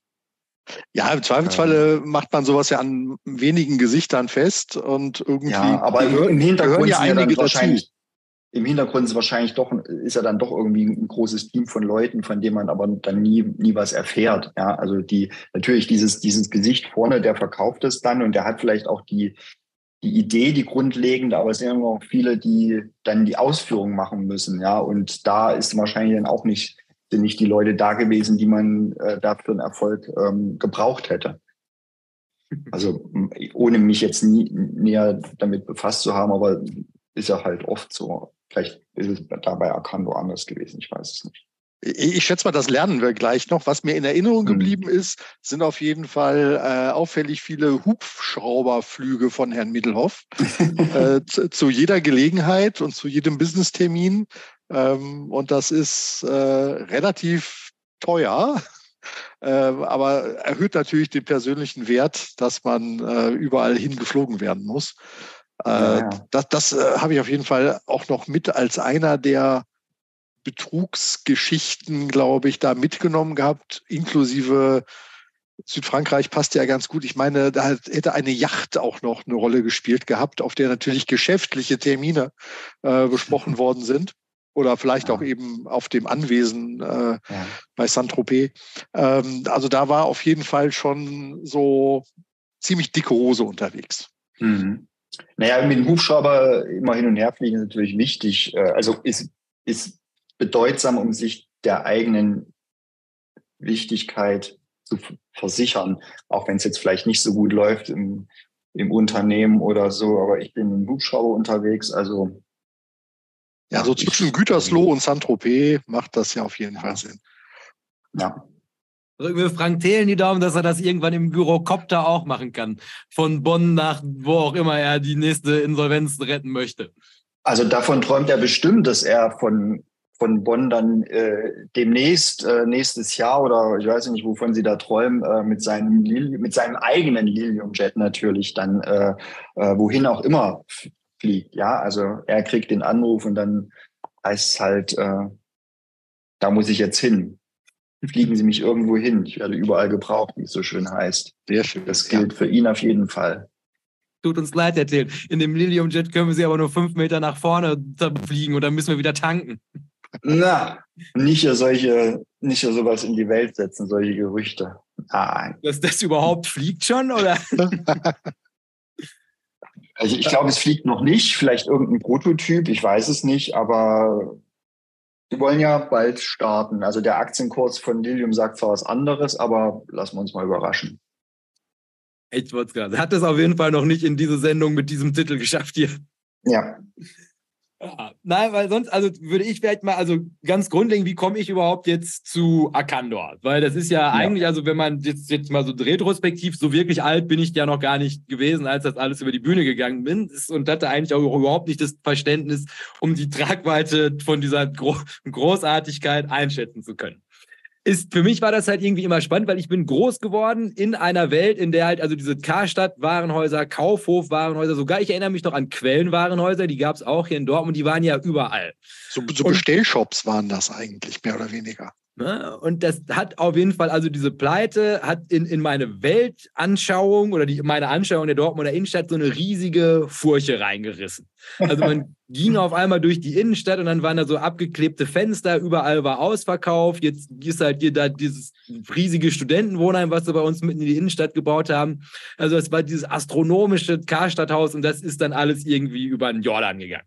Ja, im Zweifelsfalle ähm, macht man sowas ja an wenigen Gesichtern fest und irgendwie. Ja, aber im Hintergrund ja einige wahrscheinlich. Im Hintergrund ist wahrscheinlich doch, ist ja dann doch irgendwie ein großes Team von Leuten, von dem man aber dann nie, nie was erfährt. Ja, also die, natürlich dieses, dieses Gesicht vorne, der verkauft es dann und der hat vielleicht auch die, die Idee, die grundlegende, aber es sind immer noch viele, die dann die Ausführung machen müssen. Ja, und da ist wahrscheinlich dann auch nicht sind nicht die Leute da gewesen, die man äh, dafür einen Erfolg ähm, gebraucht hätte. Also ohne mich jetzt nie näher damit befasst zu haben, aber ist ja halt oft so. Vielleicht ist es dabei Arcando anders gewesen, ich weiß es nicht. Ich schätze mal, das lernen wir gleich noch. Was mir in Erinnerung mhm. geblieben ist, sind auf jeden Fall äh, auffällig viele Hubschrauberflüge von Herrn Middelhoff äh, zu, zu, jeder Gelegenheit und zu jedem Business-Termin. Ähm, und das ist äh, relativ teuer, äh, aber erhöht natürlich den persönlichen Wert, dass man äh, überall hingeflogen werden muss. Äh, ja, ja. Das, das habe ich auf jeden Fall auch noch mit als einer der Betrugsgeschichten, glaube ich, da mitgenommen gehabt, inklusive Südfrankreich passt ja ganz gut. Ich meine, da hätte eine Yacht auch noch eine Rolle gespielt gehabt, auf der natürlich geschäftliche Termine äh, besprochen worden sind. Oder vielleicht ja. auch eben auf dem Anwesen äh, ja. bei Saint-Tropez. Ähm, also da war auf jeden Fall schon so ziemlich dicke Hose unterwegs. Mhm. Naja, mit dem Hubschrauber immer hin und her fliegen ist natürlich wichtig. Äh, also ist, ist bedeutsam, um sich der eigenen Wichtigkeit zu versichern, auch wenn es jetzt vielleicht nicht so gut läuft im, im Unternehmen oder so, aber ich bin im Hubschrauber unterwegs, also ja, so zwischen Gütersloh und Saint-Tropez macht das ja auf jeden Fall Sinn. Ja. Drücken wir Frank Thelen die Daumen, dass er das irgendwann im Gyrocopter auch machen kann. Von Bonn nach wo auch immer er die nächste Insolvenz retten möchte. Also davon träumt er bestimmt, dass er von von Bonn dann äh, demnächst, äh, nächstes Jahr oder ich weiß nicht, wovon Sie da träumen, äh, mit, seinem mit seinem eigenen Lilium-Jet natürlich dann äh, äh, wohin auch immer fliegt. Ja, also er kriegt den Anruf und dann heißt es halt, äh, da muss ich jetzt hin. Fliegen Sie mich irgendwo hin. Ich werde überall gebraucht, wie es so schön heißt. Sehr schön. Das gilt ja. für ihn auf jeden Fall tut uns leid erzählt. In dem Lilium Jet können wir sie aber nur fünf Meter nach vorne fliegen und dann müssen wir wieder tanken. Na, nicht solche, nicht sowas in die Welt setzen, solche Gerüchte. Nein. Dass das überhaupt fliegt schon, oder? also ich glaube, es fliegt noch nicht. Vielleicht irgendein Prototyp, ich weiß es nicht, aber die wollen ja bald starten. Also der Aktienkurs von Lilium sagt zwar was anderes, aber lassen wir uns mal überraschen. Ich wollte es gerade. Hat es auf jeden Fall noch nicht in diese Sendung mit diesem Titel geschafft hier. Ja. Ja, nein, weil sonst, also würde ich vielleicht mal, also ganz grundlegend, wie komme ich überhaupt jetzt zu Akandor? Weil das ist ja, ja, eigentlich, also wenn man jetzt, jetzt mal so retrospektiv, so wirklich alt bin ich ja noch gar nicht gewesen, als das alles über die Bühne gegangen bin. Und hatte eigentlich auch überhaupt nicht das Verständnis, um die Tragweite von dieser Gro Großartigkeit einschätzen zu können ist, für mich war das halt irgendwie immer spannend, weil ich bin groß geworden in einer Welt, in der halt, also diese Karstadt-Warenhäuser, Kaufhof-Warenhäuser, sogar ich erinnere mich noch an Quellen-Warenhäuser, die gab es auch hier in Dortmund, die waren ja überall. So, so Bestellshops waren das eigentlich, mehr oder weniger. Ne? Und das hat auf jeden Fall, also diese Pleite hat in, in meine Weltanschauung oder die, meine Anschauung der Dortmunder Innenstadt so eine riesige Furche reingerissen. Also man ging auf einmal durch die Innenstadt und dann waren da so abgeklebte Fenster, überall war ausverkauft. Jetzt ist halt hier da dieses riesige Studentenwohnheim, was sie bei uns mitten in die Innenstadt gebaut haben. Also es war dieses astronomische Karstadthaus und das ist dann alles irgendwie über den Jordan gegangen.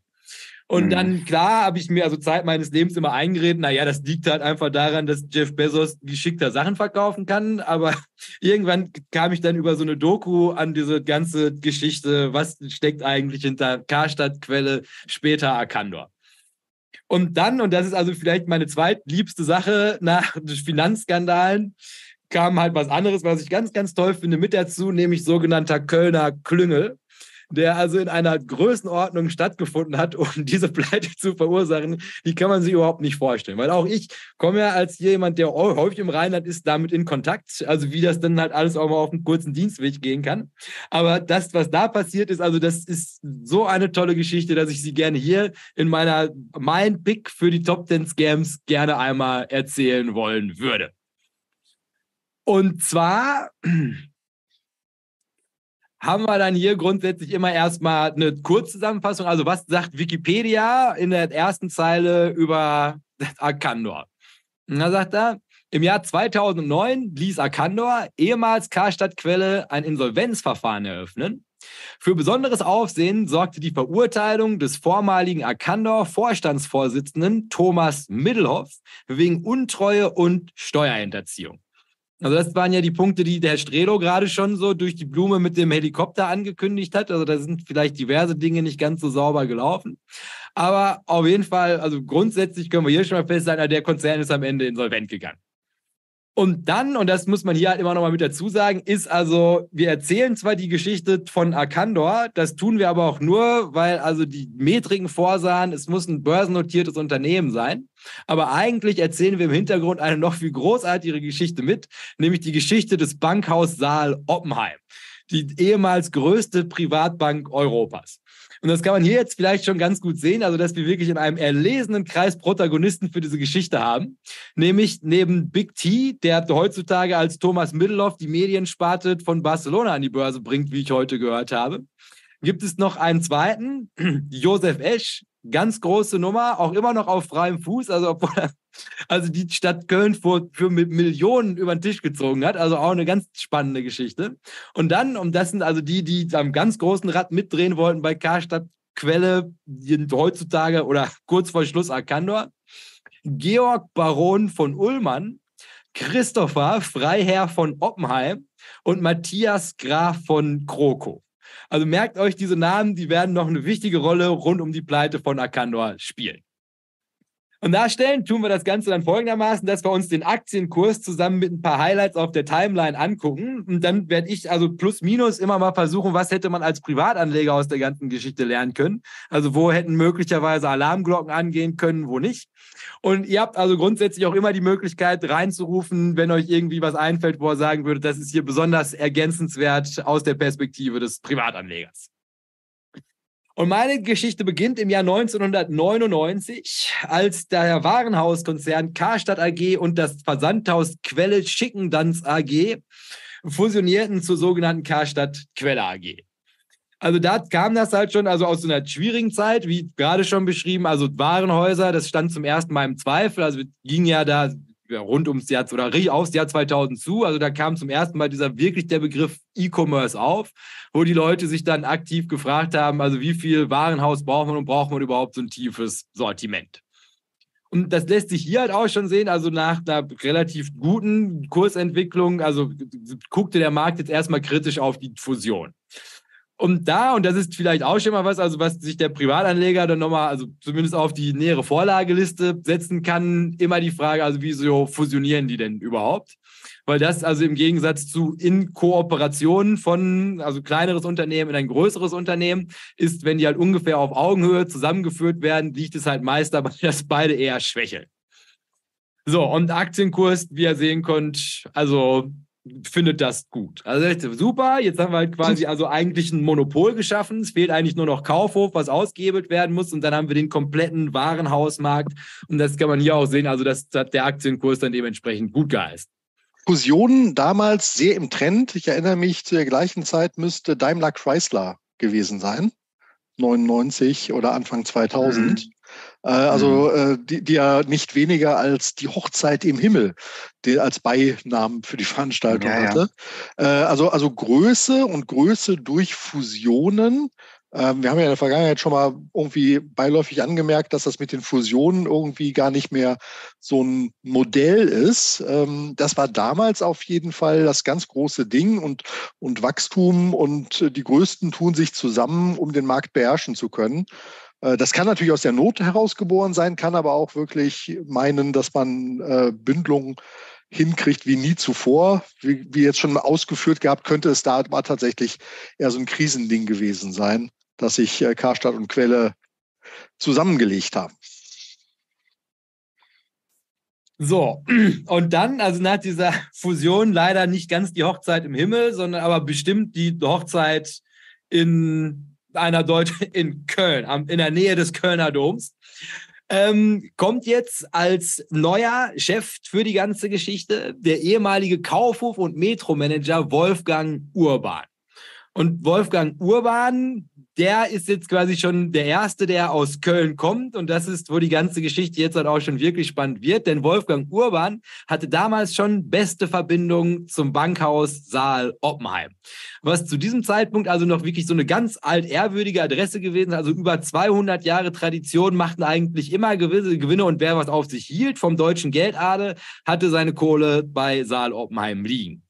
Und mhm. dann, klar, habe ich mir also Zeit meines Lebens immer eingeredet, naja, das liegt halt einfach daran, dass Jeff Bezos geschickter Sachen verkaufen kann. Aber irgendwann kam ich dann über so eine Doku an diese ganze Geschichte, was steckt eigentlich hinter Karstadt-Quelle, später Arkandor. Und dann, und das ist also vielleicht meine zweitliebste Sache nach Finanzskandalen, kam halt was anderes, was ich ganz, ganz toll finde, mit dazu, nämlich sogenannter Kölner Klüngel der also in einer Größenordnung stattgefunden hat, um diese Pleite zu verursachen, die kann man sich überhaupt nicht vorstellen. Weil auch ich komme ja als jemand, der häufig im Rheinland ist, damit in Kontakt. Also wie das dann halt alles auch mal auf einen kurzen Dienstweg gehen kann. Aber das, was da passiert ist, also das ist so eine tolle Geschichte, dass ich sie gerne hier in meiner Mein Pick für die Top 10 Scams gerne einmal erzählen wollen würde. Und zwar haben wir dann hier grundsätzlich immer erstmal eine Kurzzusammenfassung. Also was sagt Wikipedia in der ersten Zeile über Arkandor? Und da sagt er, im Jahr 2009 ließ Arkandor, ehemals Karstadt-Quelle, ein Insolvenzverfahren eröffnen. Für besonderes Aufsehen sorgte die Verurteilung des vormaligen Arkandor-Vorstandsvorsitzenden Thomas Middelhoff wegen Untreue und Steuerhinterziehung. Also das waren ja die Punkte, die der Strelo gerade schon so durch die Blume mit dem Helikopter angekündigt hat. Also da sind vielleicht diverse Dinge nicht ganz so sauber gelaufen. Aber auf jeden Fall, also grundsätzlich können wir hier schon mal festhalten, der Konzern ist am Ende insolvent gegangen. Und dann, und das muss man hier halt immer noch mal mit dazu sagen, ist also, wir erzählen zwar die Geschichte von Arcandor, das tun wir aber auch nur, weil also die Metriken vorsahen, es muss ein börsennotiertes Unternehmen sein. Aber eigentlich erzählen wir im Hintergrund eine noch viel großartigere Geschichte mit, nämlich die Geschichte des Bankhaus Saal Oppenheim, die ehemals größte Privatbank Europas. Und das kann man hier jetzt vielleicht schon ganz gut sehen, also dass wir wirklich in einem erlesenen Kreis Protagonisten für diese Geschichte haben. Nämlich neben Big T, der heutzutage als Thomas Middelhoff die Mediensparte von Barcelona an die Börse bringt, wie ich heute gehört habe. Gibt es noch einen zweiten, Josef Esch, ganz große Nummer, auch immer noch auf freiem Fuß, also obwohl also die Stadt Köln für, für Millionen über den Tisch gezogen hat. Also auch eine ganz spannende Geschichte. Und dann, und das sind also die, die am ganz großen Rad mitdrehen wollten bei Karstadt Quelle, heutzutage oder kurz vor Schluss Arkandor, Georg Baron von Ullmann, Christopher Freiherr von Oppenheim und Matthias Graf von Kroko. Also merkt euch diese Namen, die werden noch eine wichtige Rolle rund um die Pleite von Arkandor spielen. Und darstellen tun wir das Ganze dann folgendermaßen, dass wir uns den Aktienkurs zusammen mit ein paar Highlights auf der Timeline angucken. Und dann werde ich also plus minus immer mal versuchen, was hätte man als Privatanleger aus der ganzen Geschichte lernen können. Also wo hätten möglicherweise Alarmglocken angehen können, wo nicht. Und ihr habt also grundsätzlich auch immer die Möglichkeit reinzurufen, wenn euch irgendwie was einfällt, wo ihr sagen würdet, das ist hier besonders ergänzenswert aus der Perspektive des Privatanlegers. Und meine Geschichte beginnt im Jahr 1999, als der Warenhauskonzern Karstadt AG und das Versandhaus Quelle Schickendanz AG fusionierten zur sogenannten Karstadt Quelle AG. Also da kam das halt schon, also aus so einer schwierigen Zeit, wie gerade schon beschrieben, also Warenhäuser, das stand zum ersten Mal im Zweifel, also ging ja da rund ums Jahr oder aufs Jahr 2000 zu. Also da kam zum ersten Mal dieser wirklich der Begriff E-Commerce auf, wo die Leute sich dann aktiv gefragt haben, also wie viel Warenhaus braucht man und braucht man überhaupt so ein tiefes Sortiment? Und das lässt sich hier halt auch schon sehen, also nach einer relativ guten Kursentwicklung, also guckte der Markt jetzt erstmal kritisch auf die Fusion. Und da, und das ist vielleicht auch schon mal was, also was sich der Privatanleger dann nochmal, also zumindest auf die nähere Vorlageliste setzen kann, immer die Frage, also wieso fusionieren die denn überhaupt? Weil das also im Gegensatz zu in Kooperation von, also kleineres Unternehmen in ein größeres Unternehmen ist, wenn die halt ungefähr auf Augenhöhe zusammengeführt werden, liegt es halt meist dabei, dass beide eher schwächeln. So, und Aktienkurs, wie ihr sehen könnt, also findet das gut. Also super, jetzt haben wir halt quasi also eigentlich ein Monopol geschaffen. Es fehlt eigentlich nur noch Kaufhof, was ausgehebelt werden muss und dann haben wir den kompletten Warenhausmarkt und das kann man hier auch sehen, also das hat der Aktienkurs dann dementsprechend gut geheißen. Fusionen damals sehr im Trend. Ich erinnere mich, zu der gleichen Zeit müsste Daimler Chrysler gewesen sein. 99 oder Anfang 2000. Mhm. Äh, also mhm. äh, die, die ja nicht weniger als die Hochzeit im Himmel die als Beinamen für die Veranstaltung ja, hatte. Ja. Äh, also, also Größe und Größe durch Fusionen ähm, wir haben ja in der Vergangenheit schon mal irgendwie beiläufig angemerkt, dass das mit den Fusionen irgendwie gar nicht mehr so ein Modell ist. Ähm, das war damals auf jeden Fall das ganz große Ding und, und Wachstum und die Größten tun sich zusammen, um den Markt beherrschen zu können. Äh, das kann natürlich aus der Not herausgeboren sein, kann aber auch wirklich meinen, dass man äh, Bündelungen hinkriegt wie nie zuvor. Wie, wie jetzt schon ausgeführt gehabt, könnte es da mal tatsächlich eher so ein Krisending gewesen sein dass sich äh, Karstadt und Quelle zusammengelegt haben. So, und dann, also nach dieser Fusion, leider nicht ganz die Hochzeit im Himmel, sondern aber bestimmt die Hochzeit in einer Deutsch in Köln, in der Nähe des Kölner Doms. Ähm, kommt jetzt als neuer Chef für die ganze Geschichte der ehemalige Kaufhof- und Metromanager Wolfgang Urban. Und Wolfgang Urban, der ist jetzt quasi schon der Erste, der aus Köln kommt. Und das ist, wo die ganze Geschichte jetzt halt auch schon wirklich spannend wird. Denn Wolfgang Urban hatte damals schon beste Verbindung zum Bankhaus Saal Oppenheim. Was zu diesem Zeitpunkt also noch wirklich so eine ganz altehrwürdige Adresse gewesen ist. Also über 200 Jahre Tradition machten eigentlich immer gewisse Gewinne. Und wer was auf sich hielt vom deutschen Geldadel, hatte seine Kohle bei Saal Oppenheim liegen.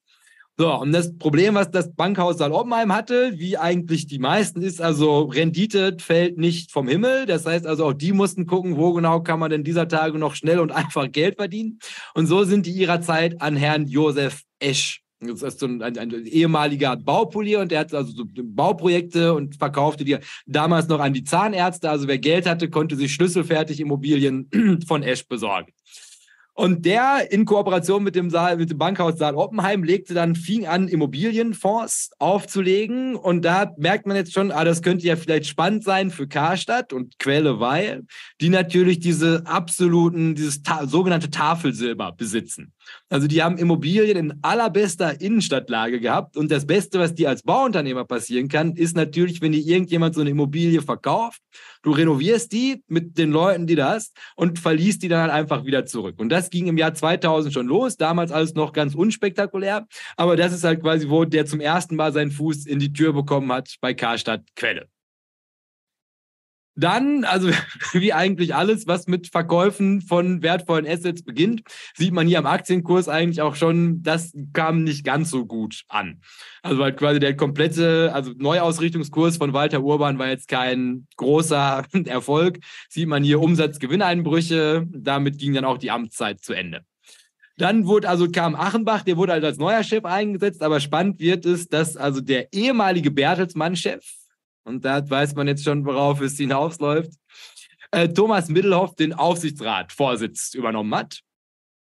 So, und das Problem, was das Bankhaus Saal Oppenheim hatte, wie eigentlich die meisten, ist also Rendite fällt nicht vom Himmel. Das heißt also auch die mussten gucken, wo genau kann man denn dieser Tage noch schnell und einfach Geld verdienen. Und so sind die ihrer Zeit an Herrn Josef Esch das ist so ein, ein, ein, ehemaliger Baupolier und der hat also so Bauprojekte und verkaufte die damals noch an die Zahnärzte. Also wer Geld hatte, konnte sich schlüsselfertig Immobilien von Esch besorgen. Und der in Kooperation mit dem, Saal, mit dem Bankhaus Saal Oppenheim legte dann, fing an, Immobilienfonds aufzulegen. Und da merkt man jetzt schon, ah, das könnte ja vielleicht spannend sein für Karstadt und Quelle, weil die natürlich diese absoluten, dieses ta sogenannte Tafelsilber besitzen. Also die haben Immobilien in allerbester Innenstadtlage gehabt. Und das Beste, was dir als Bauunternehmer passieren kann, ist natürlich, wenn dir irgendjemand so eine Immobilie verkauft, du renovierst die mit den Leuten, die du hast und verliest die dann halt einfach wieder zurück. Und das ging im Jahr 2000 schon los. Damals alles noch ganz unspektakulär. Aber das ist halt quasi, wo der zum ersten Mal seinen Fuß in die Tür bekommen hat bei Karstadt Quelle. Dann, also wie eigentlich alles, was mit Verkäufen von wertvollen Assets beginnt, sieht man hier am Aktienkurs eigentlich auch schon, das kam nicht ganz so gut an. Also halt quasi der komplette, also Neuausrichtungskurs von Walter Urban war jetzt kein großer Erfolg. Sieht man hier Umsatzgewinneinbrüche, damit ging dann auch die Amtszeit zu Ende. Dann wurde also kam Achenbach, der wurde halt als neuer Chef eingesetzt, aber spannend wird es, dass also der ehemalige Bertelsmann-Chef, und da weiß man jetzt schon, worauf es hinausläuft, äh, Thomas Middelhoff den Aufsichtsrat-Vorsitz übernommen hat.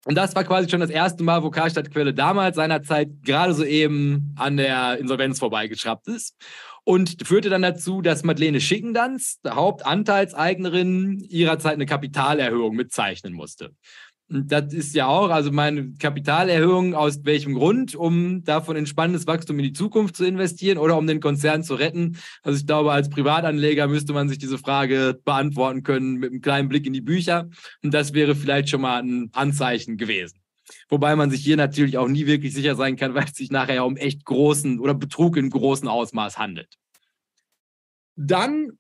Und das war quasi schon das erste Mal, wo Karstadt Quelle damals seinerzeit gerade so eben an der Insolvenz vorbeigeschraubt ist. Und führte dann dazu, dass Madeleine Schickendanz, Hauptanteilseignerin, ihrerzeit eine Kapitalerhöhung mitzeichnen musste. Das ist ja auch, also meine Kapitalerhöhung aus welchem Grund? Um davon in Wachstum in die Zukunft zu investieren oder um den Konzern zu retten? Also ich glaube, als Privatanleger müsste man sich diese Frage beantworten können mit einem kleinen Blick in die Bücher. Und das wäre vielleicht schon mal ein Anzeichen gewesen. Wobei man sich hier natürlich auch nie wirklich sicher sein kann, weil es sich nachher um echt großen oder Betrug in großem Ausmaß handelt. Dann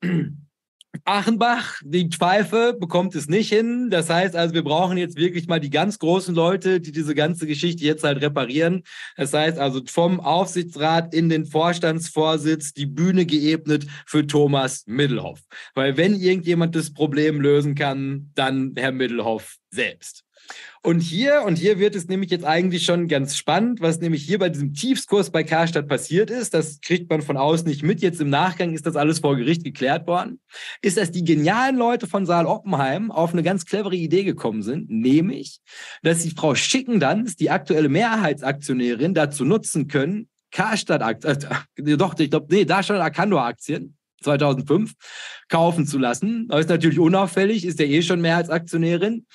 Achenbach, die Pfeife, bekommt es nicht hin. Das heißt also, wir brauchen jetzt wirklich mal die ganz großen Leute, die diese ganze Geschichte jetzt halt reparieren. Das heißt also vom Aufsichtsrat in den Vorstandsvorsitz die Bühne geebnet für Thomas Middelhoff. Weil wenn irgendjemand das Problem lösen kann, dann Herr Middelhoff selbst. Und hier, und hier wird es nämlich jetzt eigentlich schon ganz spannend, was nämlich hier bei diesem Tiefskurs bei Karstadt passiert ist. Das kriegt man von außen nicht mit. Jetzt im Nachgang ist das alles vor Gericht geklärt worden. Ist, dass die genialen Leute von Saal Oppenheim auf eine ganz clevere Idee gekommen sind, nämlich, dass die Frau Schickendanz, die aktuelle Mehrheitsaktionärin, dazu nutzen können, Karstadt-Aktien, äh, doch, ich glaube, nee, da schon Arcandor-Aktien 2005 kaufen zu lassen. Das ist natürlich unauffällig, ist ja eh schon Mehrheitsaktionärin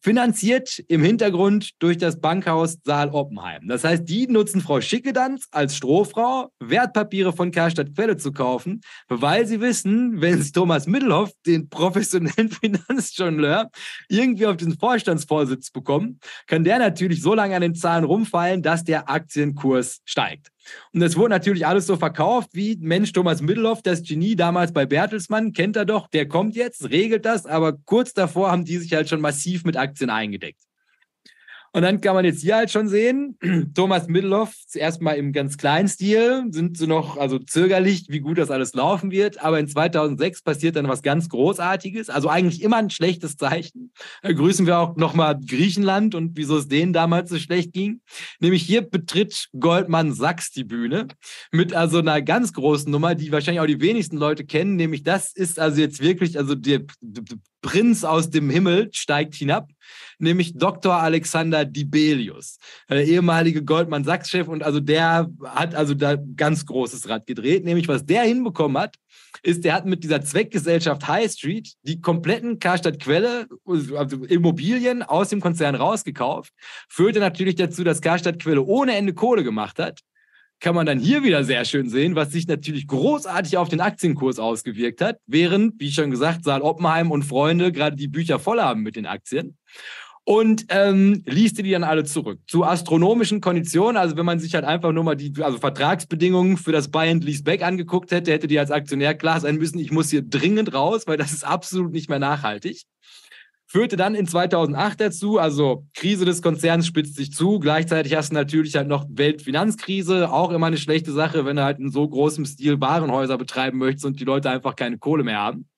finanziert im Hintergrund durch das Bankhaus Saal Oppenheim. Das heißt, die nutzen Frau Schickedanz als Strohfrau, Wertpapiere von Karstadt Quelle zu kaufen, weil sie wissen, wenn sie Thomas Middelhoff, den professionellen Finanzjongleur, irgendwie auf diesen Vorstandsvorsitz bekommen, kann der natürlich so lange an den Zahlen rumfallen, dass der Aktienkurs steigt. Und das wurde natürlich alles so verkauft wie Mensch Thomas Middelhoff, das Genie damals bei Bertelsmann, kennt er doch, der kommt jetzt, regelt das, aber kurz davor haben die sich halt schon massiv mit Aktien eingedeckt. Und dann kann man jetzt hier halt schon sehen, Thomas Middelhoff zuerst mal im ganz kleinen Stil, sind so noch also zögerlich, wie gut das alles laufen wird. Aber in 2006 passiert dann was ganz Großartiges, also eigentlich immer ein schlechtes Zeichen. Da grüßen wir auch nochmal Griechenland und wieso es denen damals so schlecht ging. Nämlich hier betritt Goldman Sachs die Bühne mit also einer ganz großen Nummer, die wahrscheinlich auch die wenigsten Leute kennen. Nämlich das ist also jetzt wirklich, also der Prinz aus dem Himmel steigt hinab nämlich Dr. Alexander Dibelius, der ehemalige Goldman Sachs-Chef. Und also der hat also da ganz großes Rad gedreht. Nämlich, was der hinbekommen hat, ist, der hat mit dieser Zweckgesellschaft High Street die kompletten Karstadt Quelle, also Immobilien aus dem Konzern rausgekauft, führte natürlich dazu, dass Karstadt Quelle ohne Ende Kohle gemacht hat kann man dann hier wieder sehr schön sehen, was sich natürlich großartig auf den Aktienkurs ausgewirkt hat, während, wie schon gesagt, Saal Oppenheim und Freunde gerade die Bücher voll haben mit den Aktien und ähm, lieste die dann alle zurück. Zu astronomischen Konditionen, also wenn man sich halt einfach nur mal die also Vertragsbedingungen für das Buy and Lease Back angeguckt hätte, hätte die als Aktionär klar sein müssen, ich muss hier dringend raus, weil das ist absolut nicht mehr nachhaltig. Führte dann in 2008 dazu, also Krise des Konzerns spitzt sich zu. Gleichzeitig hast du natürlich halt noch Weltfinanzkrise, auch immer eine schlechte Sache, wenn du halt in so großem Stil Warenhäuser betreiben möchtest und die Leute einfach keine Kohle mehr haben.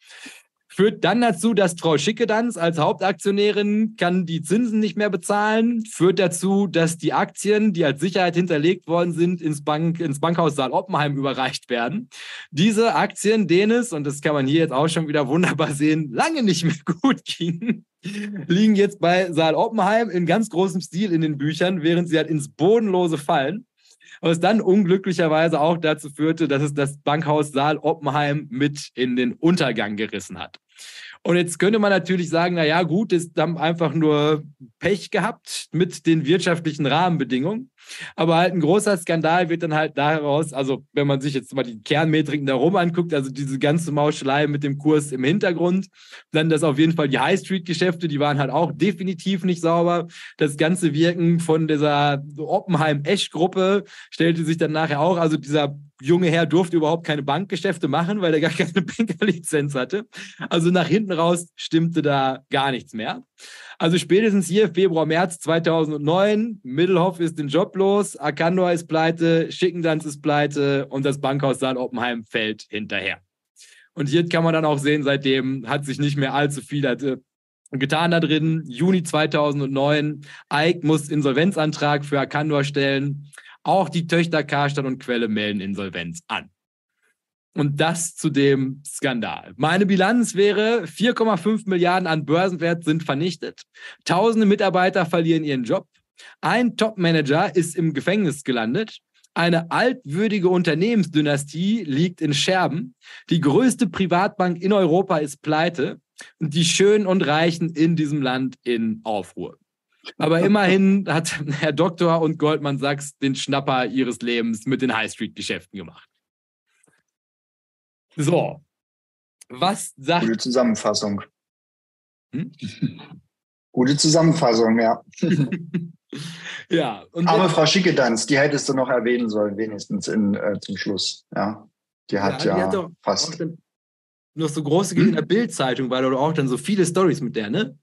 Führt dann dazu, dass Frau Schickedanz als Hauptaktionärin kann die Zinsen nicht mehr bezahlen. Führt dazu, dass die Aktien, die als Sicherheit hinterlegt worden sind, ins, Bank, ins Bankhaus Saal Oppenheim überreicht werden. Diese Aktien, denen es, und das kann man hier jetzt auch schon wieder wunderbar sehen, lange nicht mehr gut ging, liegen jetzt bei Saal Oppenheim in ganz großem Stil in den Büchern, während sie halt ins Bodenlose fallen was dann unglücklicherweise auch dazu führte, dass es das Bankhaus Saal Oppenheim mit in den Untergang gerissen hat. Und jetzt könnte man natürlich sagen, na ja, gut, ist dann einfach nur Pech gehabt mit den wirtschaftlichen Rahmenbedingungen. Aber halt ein großer Skandal wird dann halt daraus, also wenn man sich jetzt mal die Kernmetriken darum anguckt, also diese ganze Mauschelei mit dem Kurs im Hintergrund, dann das auf jeden Fall die High Street Geschäfte, die waren halt auch definitiv nicht sauber. Das ganze Wirken von dieser Oppenheim-Esch-Gruppe stellte sich dann nachher auch, also dieser junge Herr durfte überhaupt keine Bankgeschäfte machen, weil er gar keine Bankerlizenz hatte. Also nach hinten raus stimmte da gar nichts mehr. Also spätestens hier Februar, März 2009, Middelhoff ist den Job los, Arkandor ist pleite, Schickendanz ist pleite und das Bankhaus Saal Oppenheim fällt hinterher. Und hier kann man dann auch sehen, seitdem hat sich nicht mehr allzu viel äh, getan da drin. Juni 2009, Eik muss Insolvenzantrag für Arkandor stellen. Auch die Töchter Karstadt und Quelle melden Insolvenz an. Und das zu dem Skandal. Meine Bilanz wäre, 4,5 Milliarden an Börsenwert sind vernichtet. Tausende Mitarbeiter verlieren ihren Job. Ein Topmanager ist im Gefängnis gelandet. Eine altwürdige Unternehmensdynastie liegt in Scherben. Die größte Privatbank in Europa ist pleite. Und die Schönen und Reichen in diesem Land in Aufruhr. Aber immerhin hat Herr Doktor und Goldman Sachs den Schnapper ihres Lebens mit den High Street-Geschäften gemacht. So. Was sagt. Gute Zusammenfassung. Hm? Gute Zusammenfassung, ja. ja. Und Aber Frau Schickedanz, die hättest du noch erwähnen sollen, wenigstens in, äh, zum Schluss. Ja. Die hat ja, die hat fast. noch so große hm? in der Bildzeitung, weil du auch dann so viele Stories mit der, ne?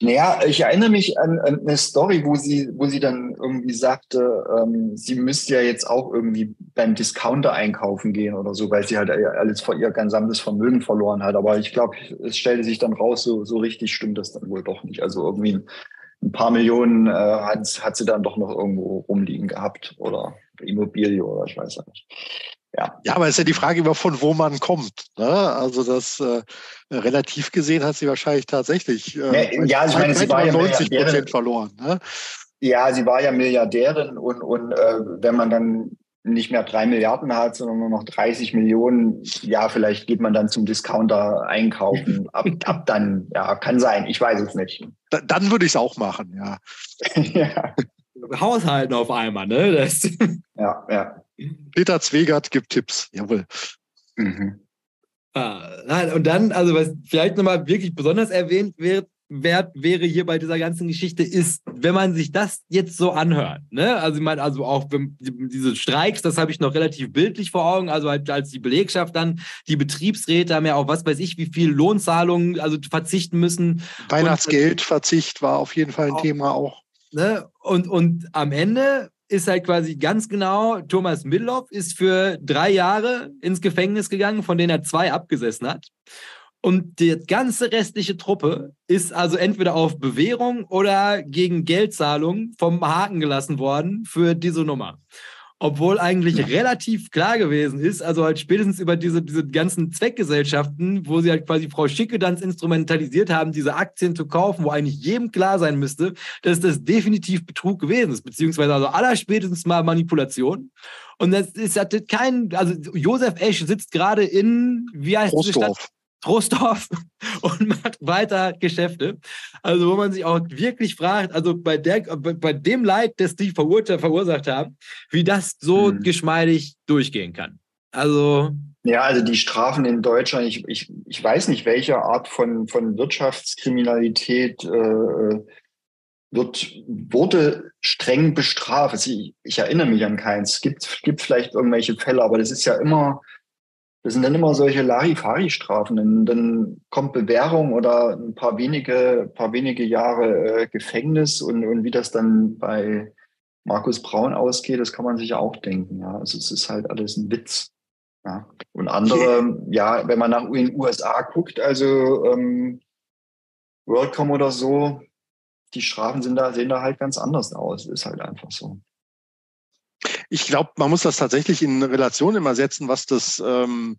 Naja, ich erinnere mich an, an, eine Story, wo sie, wo sie dann irgendwie sagte, ähm, sie müsste ja jetzt auch irgendwie beim Discounter einkaufen gehen oder so, weil sie halt alles vor ihr gesamtes Vermögen verloren hat. Aber ich glaube, es stellte sich dann raus, so, so richtig stimmt das dann wohl doch nicht. Also irgendwie ein, paar Millionen äh, hat, hat sie dann doch noch irgendwo rumliegen gehabt oder Immobilie oder ich weiß nicht. Ja. ja, aber es ist ja die Frage immer, von wo man kommt. Ne? Also das äh, relativ gesehen hat sie wahrscheinlich tatsächlich äh, ja, ich meine, sie war ja 90 Prozent verloren. Ne? Ja, sie war ja Milliardärin und, und äh, wenn man dann nicht mehr drei Milliarden hat, sondern nur noch 30 Millionen, ja, vielleicht geht man dann zum Discounter einkaufen. Ab, ab dann, ja, kann sein, ich weiß es nicht. Da, dann würde ich es auch machen, ja. ja. Haushalten auf einmal, ne? Das ja, ja. Peter Zwegert gibt Tipps, jawohl. Mhm. Ah, und dann, also was vielleicht nochmal wirklich besonders erwähnt wird, wert wäre hier bei dieser ganzen Geschichte, ist, wenn man sich das jetzt so anhört. Ne? Also ich meine, also auch diese Streiks, das habe ich noch relativ bildlich vor Augen. Also halt, als die Belegschaft dann, die Betriebsräte haben ja auch was weiß ich, wie viel Lohnzahlungen also verzichten müssen. Weihnachtsgeldverzicht war auf jeden Fall ein auch, Thema auch. Ne? Und, und am Ende ist halt quasi ganz genau, Thomas Middelhoff ist für drei Jahre ins Gefängnis gegangen, von denen er zwei abgesessen hat. Und die ganze restliche Truppe ist also entweder auf Bewährung oder gegen Geldzahlung vom Haken gelassen worden für diese Nummer obwohl eigentlich ja. relativ klar gewesen ist, also halt spätestens über diese, diese ganzen Zweckgesellschaften, wo sie halt quasi Frau Schicke dann instrumentalisiert haben, diese Aktien zu kaufen, wo eigentlich jedem klar sein müsste, dass das definitiv Betrug gewesen ist, beziehungsweise also aller spätestens mal Manipulation. Und das ist hatte kein, also Josef Esch sitzt gerade in, wie heißt Troisdorf. Trostorf und macht weiter Geschäfte. Also wo man sich auch wirklich fragt, also bei, der, bei dem Leid, das die verursacht haben, wie das so mhm. geschmeidig durchgehen kann. Also ja, also die Strafen in Deutschland, ich, ich, ich weiß nicht, welche Art von, von Wirtschaftskriminalität äh, wird, wurde streng bestraft. Also ich, ich erinnere mich an keins. Es gibt, gibt vielleicht irgendwelche Fälle, aber das ist ja immer, das sind dann immer solche Larifari-Strafen. Dann, kommt Bewährung oder ein paar wenige, paar wenige Jahre äh, Gefängnis und, und wie das dann bei Markus Braun ausgeht, das kann man sich auch denken. Ja, also es ist halt alles ein Witz. Ja. Und andere, ja, wenn man nach den USA guckt, also ähm, WorldCom oder so, die Strafen sind da, sehen da halt ganz anders aus. Ist halt einfach so. Ich glaube, man muss das tatsächlich in Relation immer setzen, was das ähm,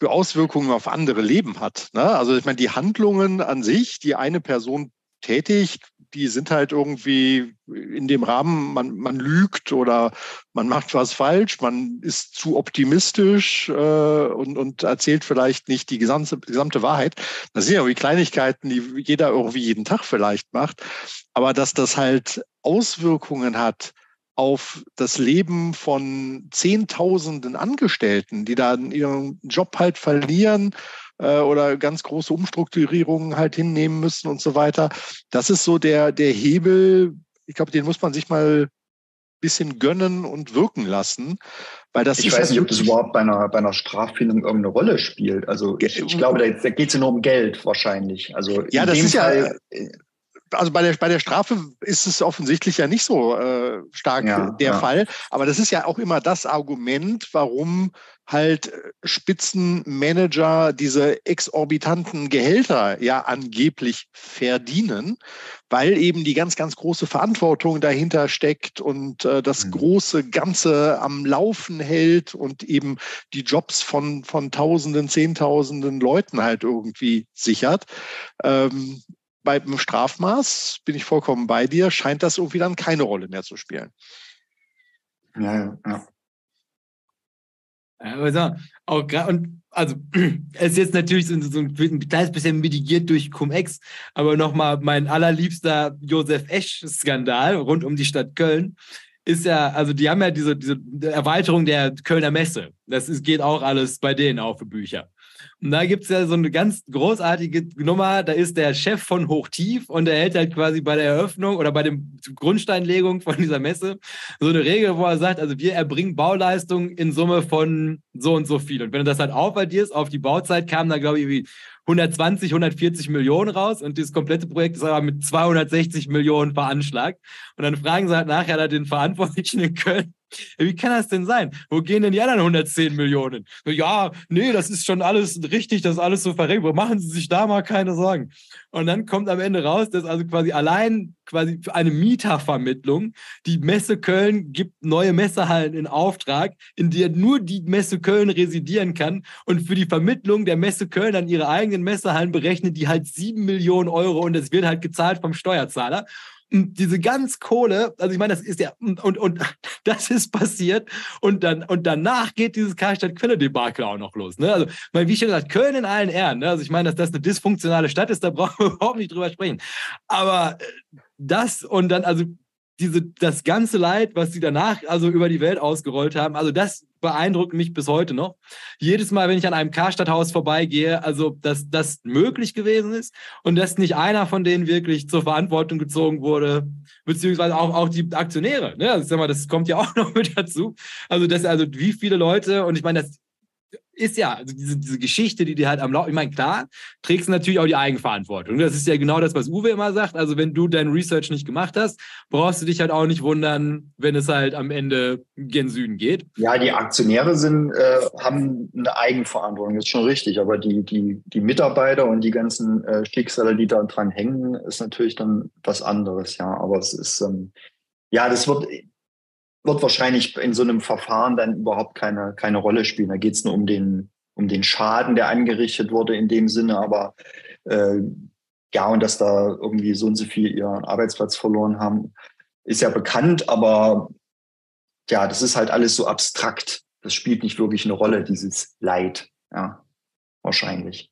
für Auswirkungen auf andere Leben hat. Ne? Also ich meine, die Handlungen an sich, die eine Person tätigt, die sind halt irgendwie in dem Rahmen, man, man lügt oder man macht was falsch, man ist zu optimistisch äh, und, und erzählt vielleicht nicht die gesamte, gesamte Wahrheit. Das sind ja wie Kleinigkeiten, die jeder irgendwie jeden Tag vielleicht macht. Aber dass das halt Auswirkungen hat auf das Leben von Zehntausenden Angestellten, die dann ihren Job halt verlieren äh, oder ganz große Umstrukturierungen halt hinnehmen müssen und so weiter. Das ist so der, der Hebel, ich glaube, den muss man sich mal ein bisschen gönnen und wirken lassen. Weil das ich weiß nicht, ob das überhaupt bei einer, bei einer Strafbindung irgendeine Rolle spielt. Also ich, ich glaube, da, da geht es ja nur um Geld wahrscheinlich. Also ja, das ist Fall, ja also bei der, bei der Strafe ist es offensichtlich ja nicht so äh, stark ja, der ja. Fall. Aber das ist ja auch immer das Argument, warum halt äh, Spitzenmanager diese exorbitanten Gehälter ja angeblich verdienen, weil eben die ganz, ganz große Verantwortung dahinter steckt und äh, das mhm. große Ganze am Laufen hält und eben die Jobs von, von Tausenden, Zehntausenden Leuten halt irgendwie sichert. Ähm, beim Strafmaß bin ich vollkommen bei dir, scheint das irgendwie dann keine Rolle mehr zu spielen. Ja, ja. Also, auch und also es ist jetzt natürlich so, so, ein kleines bisschen mitigiert durch Cum-Ex, aber nochmal mein allerliebster Josef Esch-Skandal rund um die Stadt Köln ist ja, also die haben ja diese, diese Erweiterung der Kölner Messe. Das ist, geht auch alles bei denen auf für Bücher. Und da gibt es ja so eine ganz großartige Nummer, da ist der Chef von Hochtief und der hält halt quasi bei der Eröffnung oder bei der Grundsteinlegung von dieser Messe so eine Regel, wo er sagt, also wir erbringen Bauleistungen in Summe von so und so viel. Und wenn du das halt aufaddierst auf die Bauzeit, kam da, glaube ich, 120, 140 Millionen raus und das komplette Projekt ist aber mit 260 Millionen veranschlagt. Und dann fragen sie halt nachher den Verantwortlichen in Köln, wie kann das denn sein? Wo gehen denn die anderen 110 Millionen? Ja, nee, das ist schon alles richtig, das ist alles so verregelt. Machen Sie sich da mal keine Sorgen. Und dann kommt am Ende raus, dass also quasi allein quasi eine Mietervermittlung die Messe Köln gibt neue Messehallen in Auftrag, in der nur die Messe Köln residieren kann. Und für die Vermittlung der Messe Köln an ihre eigenen Messehallen berechnen die halt sieben Millionen Euro und das wird halt gezahlt vom Steuerzahler. Und diese ganz Kohle, also ich meine, das ist ja, und, und, und das ist passiert und dann, und danach geht dieses Karstadt-Quelle-Debakel auch noch los. Ne? Also, mein, wie schon gesagt, Köln in allen Ehren. Ne? Also ich meine, dass das eine dysfunktionale Stadt ist, da brauchen wir überhaupt nicht drüber sprechen. Aber äh, das und dann, also diese, das ganze Leid, was sie danach also über die Welt ausgerollt haben, also das beeindruckt mich bis heute noch. Jedes Mal, wenn ich an einem Karstadthaus vorbeigehe, also dass das möglich gewesen ist und dass nicht einer von denen wirklich zur Verantwortung gezogen wurde, beziehungsweise auch, auch die Aktionäre. Ne? Also, sag mal, das kommt ja auch noch mit dazu. Also, das, also wie viele Leute, und ich meine, das ist ja, also diese, diese Geschichte, die dir halt am Laufen, ich meine, klar, trägst du natürlich auch die Eigenverantwortung. Das ist ja genau das, was Uwe immer sagt. Also, wenn du dein Research nicht gemacht hast, brauchst du dich halt auch nicht wundern, wenn es halt am Ende gen Süden geht. Ja, die Aktionäre sind, äh, haben eine Eigenverantwortung, das ist schon richtig. Aber die, die, die Mitarbeiter und die ganzen äh, Schicksale, die da dran hängen, ist natürlich dann was anderes, ja. Aber es ist, ähm, ja, das wird, wird wahrscheinlich in so einem Verfahren dann überhaupt keine, keine Rolle spielen. Da geht es nur um den, um den Schaden, der angerichtet wurde in dem Sinne, aber äh, ja, und dass da irgendwie so und so viel ihren Arbeitsplatz verloren haben, ist ja bekannt, aber ja, das ist halt alles so abstrakt. Das spielt nicht wirklich eine Rolle, dieses Leid. Ja. wahrscheinlich.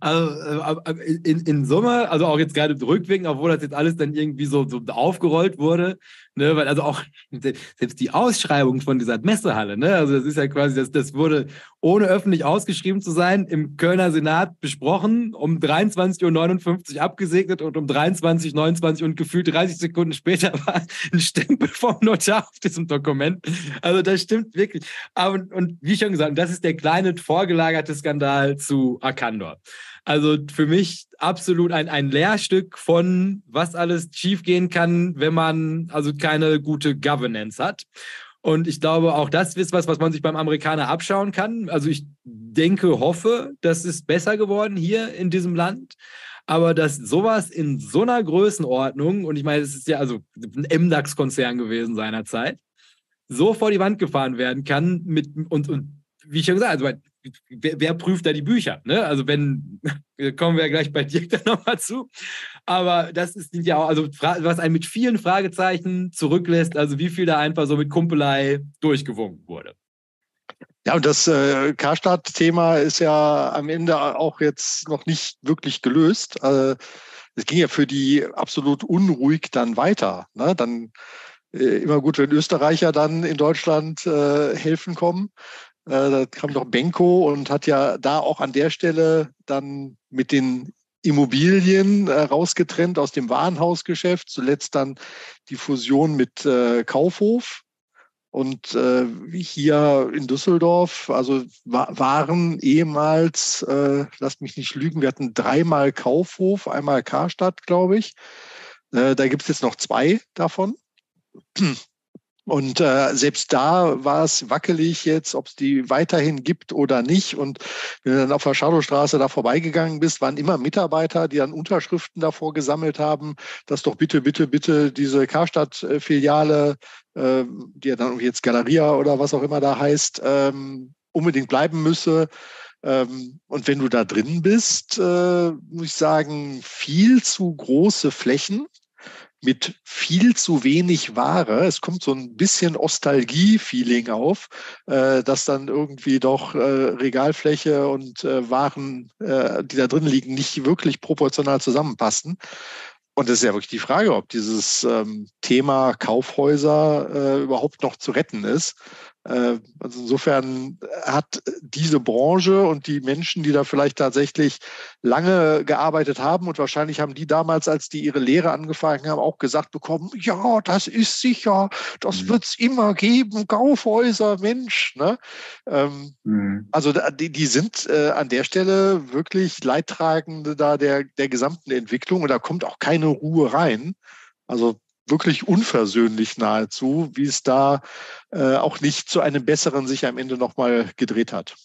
Also äh, in, in Summe, also auch jetzt gerade rückwirkend, obwohl das jetzt alles dann irgendwie so, so aufgerollt wurde, ne, weil also auch selbst die Ausschreibung von dieser Messehalle, ne, also das ist ja quasi, das, das wurde ohne öffentlich ausgeschrieben zu sein im Kölner Senat besprochen, um 23.59 Uhr abgesegnet und um 23.29 Uhr und gefühlt 30 Sekunden später war ein Stempel vom Notar auf diesem Dokument. Also das stimmt wirklich. Aber, und wie schon gesagt, das ist der kleine vorgelagerte Skandal zu Akan Andor. Also für mich absolut ein, ein Lehrstück von, was alles schiefgehen kann, wenn man also keine gute Governance hat. Und ich glaube, auch das ist was, was man sich beim Amerikaner abschauen kann. Also ich denke, hoffe, das ist besser geworden hier in diesem Land. Aber dass sowas in so einer Größenordnung, und ich meine, es ist ja also ein MDAX-Konzern gewesen seinerzeit, so vor die Wand gefahren werden kann mit, und, und wie ich schon gesagt habe, also wer, wer, prüft da die Bücher? Ne? Also wenn, kommen wir ja gleich bei dir dann nochmal zu. Aber das ist ja auch, also was einen mit vielen Fragezeichen zurücklässt, also wie viel da einfach so mit Kumpelei durchgewunken wurde. Ja, und das äh, Karstadt-Thema ist ja am Ende auch jetzt noch nicht wirklich gelöst. Äh, es ging ja für die absolut unruhig dann weiter. Ne? Dann äh, immer gut, wenn Österreicher dann in Deutschland äh, helfen kommen. Äh, da kam doch Benko und hat ja da auch an der Stelle dann mit den Immobilien äh, rausgetrennt aus dem Warenhausgeschäft. Zuletzt dann die Fusion mit äh, Kaufhof. Und äh, hier in Düsseldorf, also wa waren ehemals, äh, lasst mich nicht lügen, wir hatten dreimal Kaufhof, einmal Karstadt, glaube ich. Äh, da gibt es jetzt noch zwei davon. Und äh, selbst da war es wackelig jetzt, ob es die weiterhin gibt oder nicht. Und wenn du dann auf der Schadowstraße da vorbeigegangen bist, waren immer Mitarbeiter, die dann Unterschriften davor gesammelt haben, dass doch bitte, bitte, bitte diese Karstadt-Filiale, äh, die ja dann jetzt Galeria oder was auch immer da heißt, ähm, unbedingt bleiben müsse. Ähm, und wenn du da drin bist, äh, muss ich sagen, viel zu große Flächen mit viel zu wenig Ware. Es kommt so ein bisschen Ostalgie-Feeling auf, äh, dass dann irgendwie doch äh, Regalfläche und äh, Waren, äh, die da drin liegen, nicht wirklich proportional zusammenpassen. Und es ist ja wirklich die Frage, ob dieses ähm, Thema Kaufhäuser äh, überhaupt noch zu retten ist. Äh, also insofern hat diese Branche und die Menschen, die da vielleicht tatsächlich lange gearbeitet haben und wahrscheinlich haben die damals, als die ihre Lehre angefangen haben, auch gesagt bekommen, ja, das ist sicher, das mhm. wird es immer geben, Kaufhäuser, Mensch. Ne? Ähm, mhm. Also die, die sind äh, an der Stelle wirklich Leidtragende da der, der gesamten Entwicklung und da kommt auch keine Ruhe rein. Also wirklich unversöhnlich nahezu, wie es da äh, auch nicht zu einem besseren sich am Ende nochmal gedreht hat.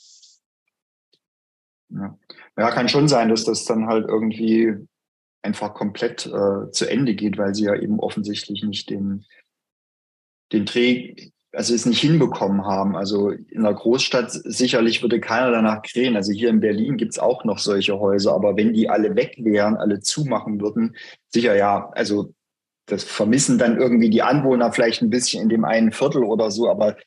Ja. ja, kann schon sein, dass das dann halt irgendwie einfach komplett äh, zu Ende geht, weil sie ja eben offensichtlich nicht den, den Dreh, also es nicht hinbekommen haben. Also in der Großstadt sicherlich würde keiner danach krähen. Also hier in Berlin gibt's auch noch solche Häuser, aber wenn die alle weg wären, alle zumachen würden, sicher ja, also das vermissen dann irgendwie die Anwohner vielleicht ein bisschen in dem einen Viertel oder so, aber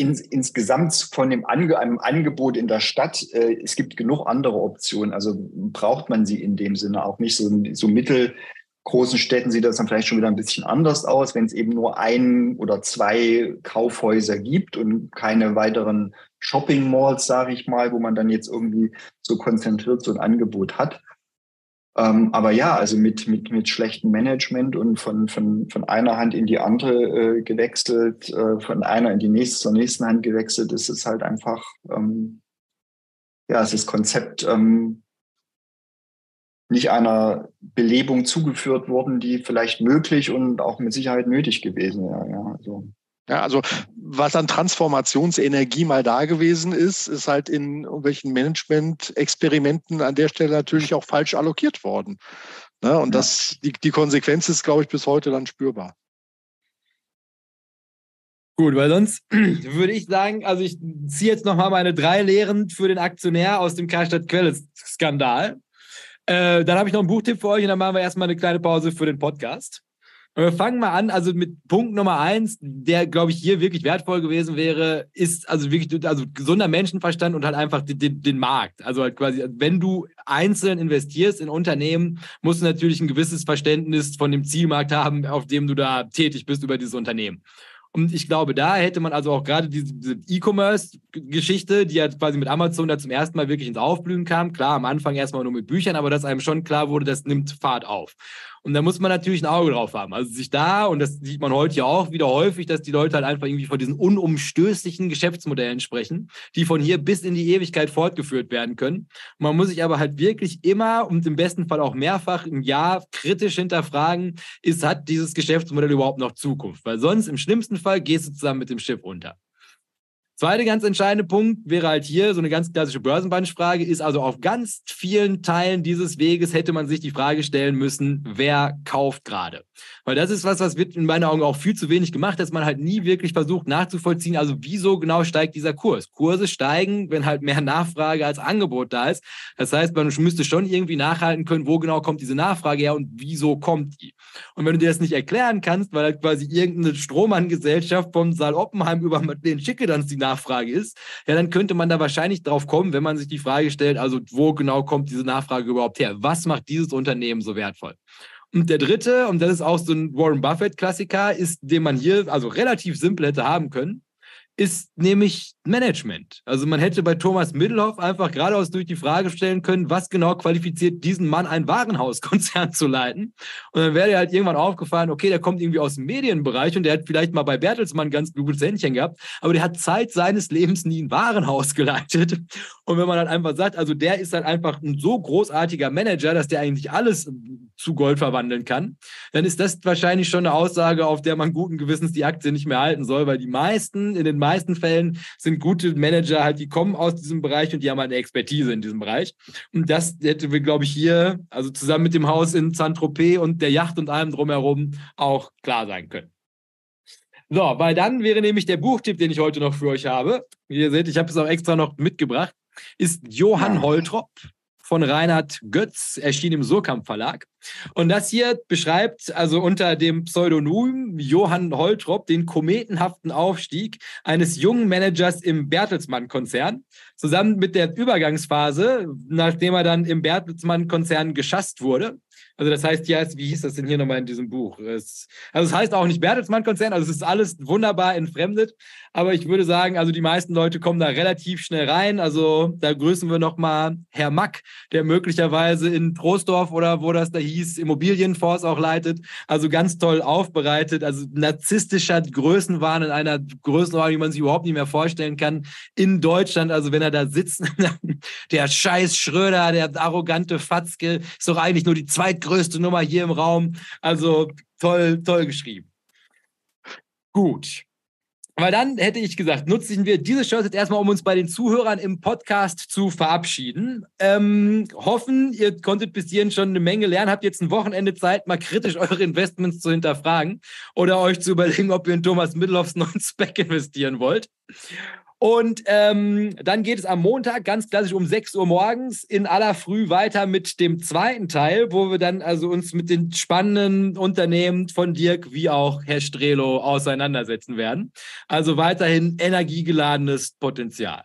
ins, insgesamt von dem Ange einem Angebot in der Stadt, äh, es gibt genug andere Optionen. Also braucht man sie in dem Sinne auch nicht. So, so mittelgroßen Städten sieht das dann vielleicht schon wieder ein bisschen anders aus, wenn es eben nur ein oder zwei Kaufhäuser gibt und keine weiteren Shopping Malls, sage ich mal, wo man dann jetzt irgendwie so konzentriert so ein Angebot hat. Ähm, aber ja, also mit, mit, mit schlechtem Management und von, von, von einer Hand in die andere äh, gewechselt, äh, von einer in die nächste zur nächsten Hand gewechselt, ist es halt einfach, ähm, ja, es ist Konzept ähm, nicht einer Belebung zugeführt worden, die vielleicht möglich und auch mit Sicherheit nötig gewesen wäre. Ja, also. Ja, also was an Transformationsenergie mal da gewesen ist, ist halt in irgendwelchen Management-Experimenten an der Stelle natürlich auch falsch allokiert worden. Ne? Und ja. das, die, die Konsequenz ist, glaube ich, bis heute dann spürbar. Gut, weil sonst würde ich sagen, also ich ziehe jetzt nochmal meine drei Lehren für den Aktionär aus dem Karstadt-Quelle-Skandal. Äh, dann habe ich noch einen Buchtipp für euch und dann machen wir erstmal eine kleine Pause für den Podcast. Und wir fangen mal an, also mit Punkt Nummer eins, der, glaube ich, hier wirklich wertvoll gewesen wäre, ist also wirklich also gesunder Menschenverstand und halt einfach den, den Markt. Also halt quasi, wenn du einzeln investierst in Unternehmen, musst du natürlich ein gewisses Verständnis von dem Zielmarkt haben, auf dem du da tätig bist über dieses Unternehmen. Und ich glaube, da hätte man also auch gerade diese E-Commerce-Geschichte, die ja quasi mit Amazon da zum ersten Mal wirklich ins Aufblühen kam. Klar, am Anfang erstmal nur mit Büchern, aber dass einem schon klar wurde, das nimmt Fahrt auf. Und da muss man natürlich ein Auge drauf haben. Also sich da, und das sieht man heute ja auch wieder häufig, dass die Leute halt einfach irgendwie von diesen unumstößlichen Geschäftsmodellen sprechen, die von hier bis in die Ewigkeit fortgeführt werden können. Man muss sich aber halt wirklich immer und im besten Fall auch mehrfach im Jahr kritisch hinterfragen, ist, hat dieses Geschäftsmodell überhaupt noch Zukunft? Weil sonst im schlimmsten Fall gehst du zusammen mit dem Schiff unter. Zweiter ganz entscheidende Punkt wäre halt hier so eine ganz klassische Börsenbandfrage, ist also auf ganz vielen Teilen dieses Weges hätte man sich die Frage stellen müssen, wer kauft gerade? Weil das ist was, was wird in meinen Augen auch viel zu wenig gemacht, dass man halt nie wirklich versucht nachzuvollziehen, also wieso genau steigt dieser Kurs? Kurse steigen, wenn halt mehr Nachfrage als Angebot da ist. Das heißt, man müsste schon irgendwie nachhalten können, wo genau kommt diese Nachfrage her und wieso kommt die? Und wenn du dir das nicht erklären kannst, weil halt quasi irgendeine Strohmann-Gesellschaft vom Saal Oppenheim über den Schicke dann die Nachfrage ist, ja, dann könnte man da wahrscheinlich drauf kommen, wenn man sich die Frage stellt, also wo genau kommt diese Nachfrage überhaupt her? Was macht dieses Unternehmen so wertvoll? Und der dritte, und das ist auch so ein Warren Buffett-Klassiker, ist, den man hier also relativ simpel hätte haben können, ist nämlich Management. Also man hätte bei Thomas Middelhoff einfach geradeaus durch die Frage stellen können, was genau qualifiziert diesen Mann, ein Warenhauskonzern zu leiten. Und dann wäre halt irgendwann aufgefallen, okay, der kommt irgendwie aus dem Medienbereich und der hat vielleicht mal bei Bertelsmann ganz gutes Händchen gehabt, aber der hat Zeit seines Lebens nie ein Warenhaus geleitet. Und wenn man dann einfach sagt, also der ist halt einfach ein so großartiger Manager, dass der eigentlich alles zu Gold verwandeln kann, dann ist das wahrscheinlich schon eine Aussage, auf der man guten Gewissens die Aktie nicht mehr halten soll, weil die meisten, in den meisten Fällen sind gute Manager halt, die kommen aus diesem Bereich und die haben halt eine Expertise in diesem Bereich. Und das hätte wir, glaube ich, hier, also zusammen mit dem Haus in Saint-Tropez und der Yacht und allem drumherum auch klar sein können. So, weil dann wäre nämlich der Buchtipp, den ich heute noch für euch habe. Wie ihr seht, ich habe es auch extra noch mitgebracht, ist Johann Holtrop von Reinhard Götz, erschien im Surkamp Verlag. Und das hier beschreibt also unter dem Pseudonym Johann Holtrop den kometenhaften Aufstieg eines jungen Managers im Bertelsmann-Konzern, zusammen mit der Übergangsphase, nachdem er dann im Bertelsmann-Konzern geschasst wurde. Also das heißt ja, wie hieß das denn hier nochmal in diesem Buch? Es, also es heißt auch nicht Bertelsmann-Konzern, also es ist alles wunderbar entfremdet, aber ich würde sagen, also die meisten Leute kommen da relativ schnell rein. Also da grüßen wir nochmal Herr Mack, der möglicherweise in Troisdorf oder wo das da hieß, Immobilienfonds auch leitet. Also ganz toll aufbereitet, also narzisstischer Größenwahn in einer Größenordnung, die man sich überhaupt nicht mehr vorstellen kann. In Deutschland, also wenn er da sitzt, der scheiß Schröder, der arrogante Fatzke, ist doch eigentlich nur die zweitgrößte größte Nummer hier im Raum. Also toll, toll geschrieben. Gut. Aber dann hätte ich gesagt, nutzen wir diese Chance jetzt erstmal, um uns bei den Zuhörern im Podcast zu verabschieden. Ähm, hoffen, ihr konntet bis hierhin schon eine Menge lernen, habt jetzt ein Wochenende Zeit, mal kritisch eure Investments zu hinterfragen oder euch zu überlegen, ob ihr in Thomas Middelhoffs neuen Spec investieren wollt. Und ähm, dann geht es am Montag ganz klassisch um 6 Uhr morgens in aller Früh weiter mit dem zweiten Teil, wo wir dann also uns mit den spannenden Unternehmen von Dirk wie auch Herr Strelo auseinandersetzen werden. Also weiterhin energiegeladenes Potenzial.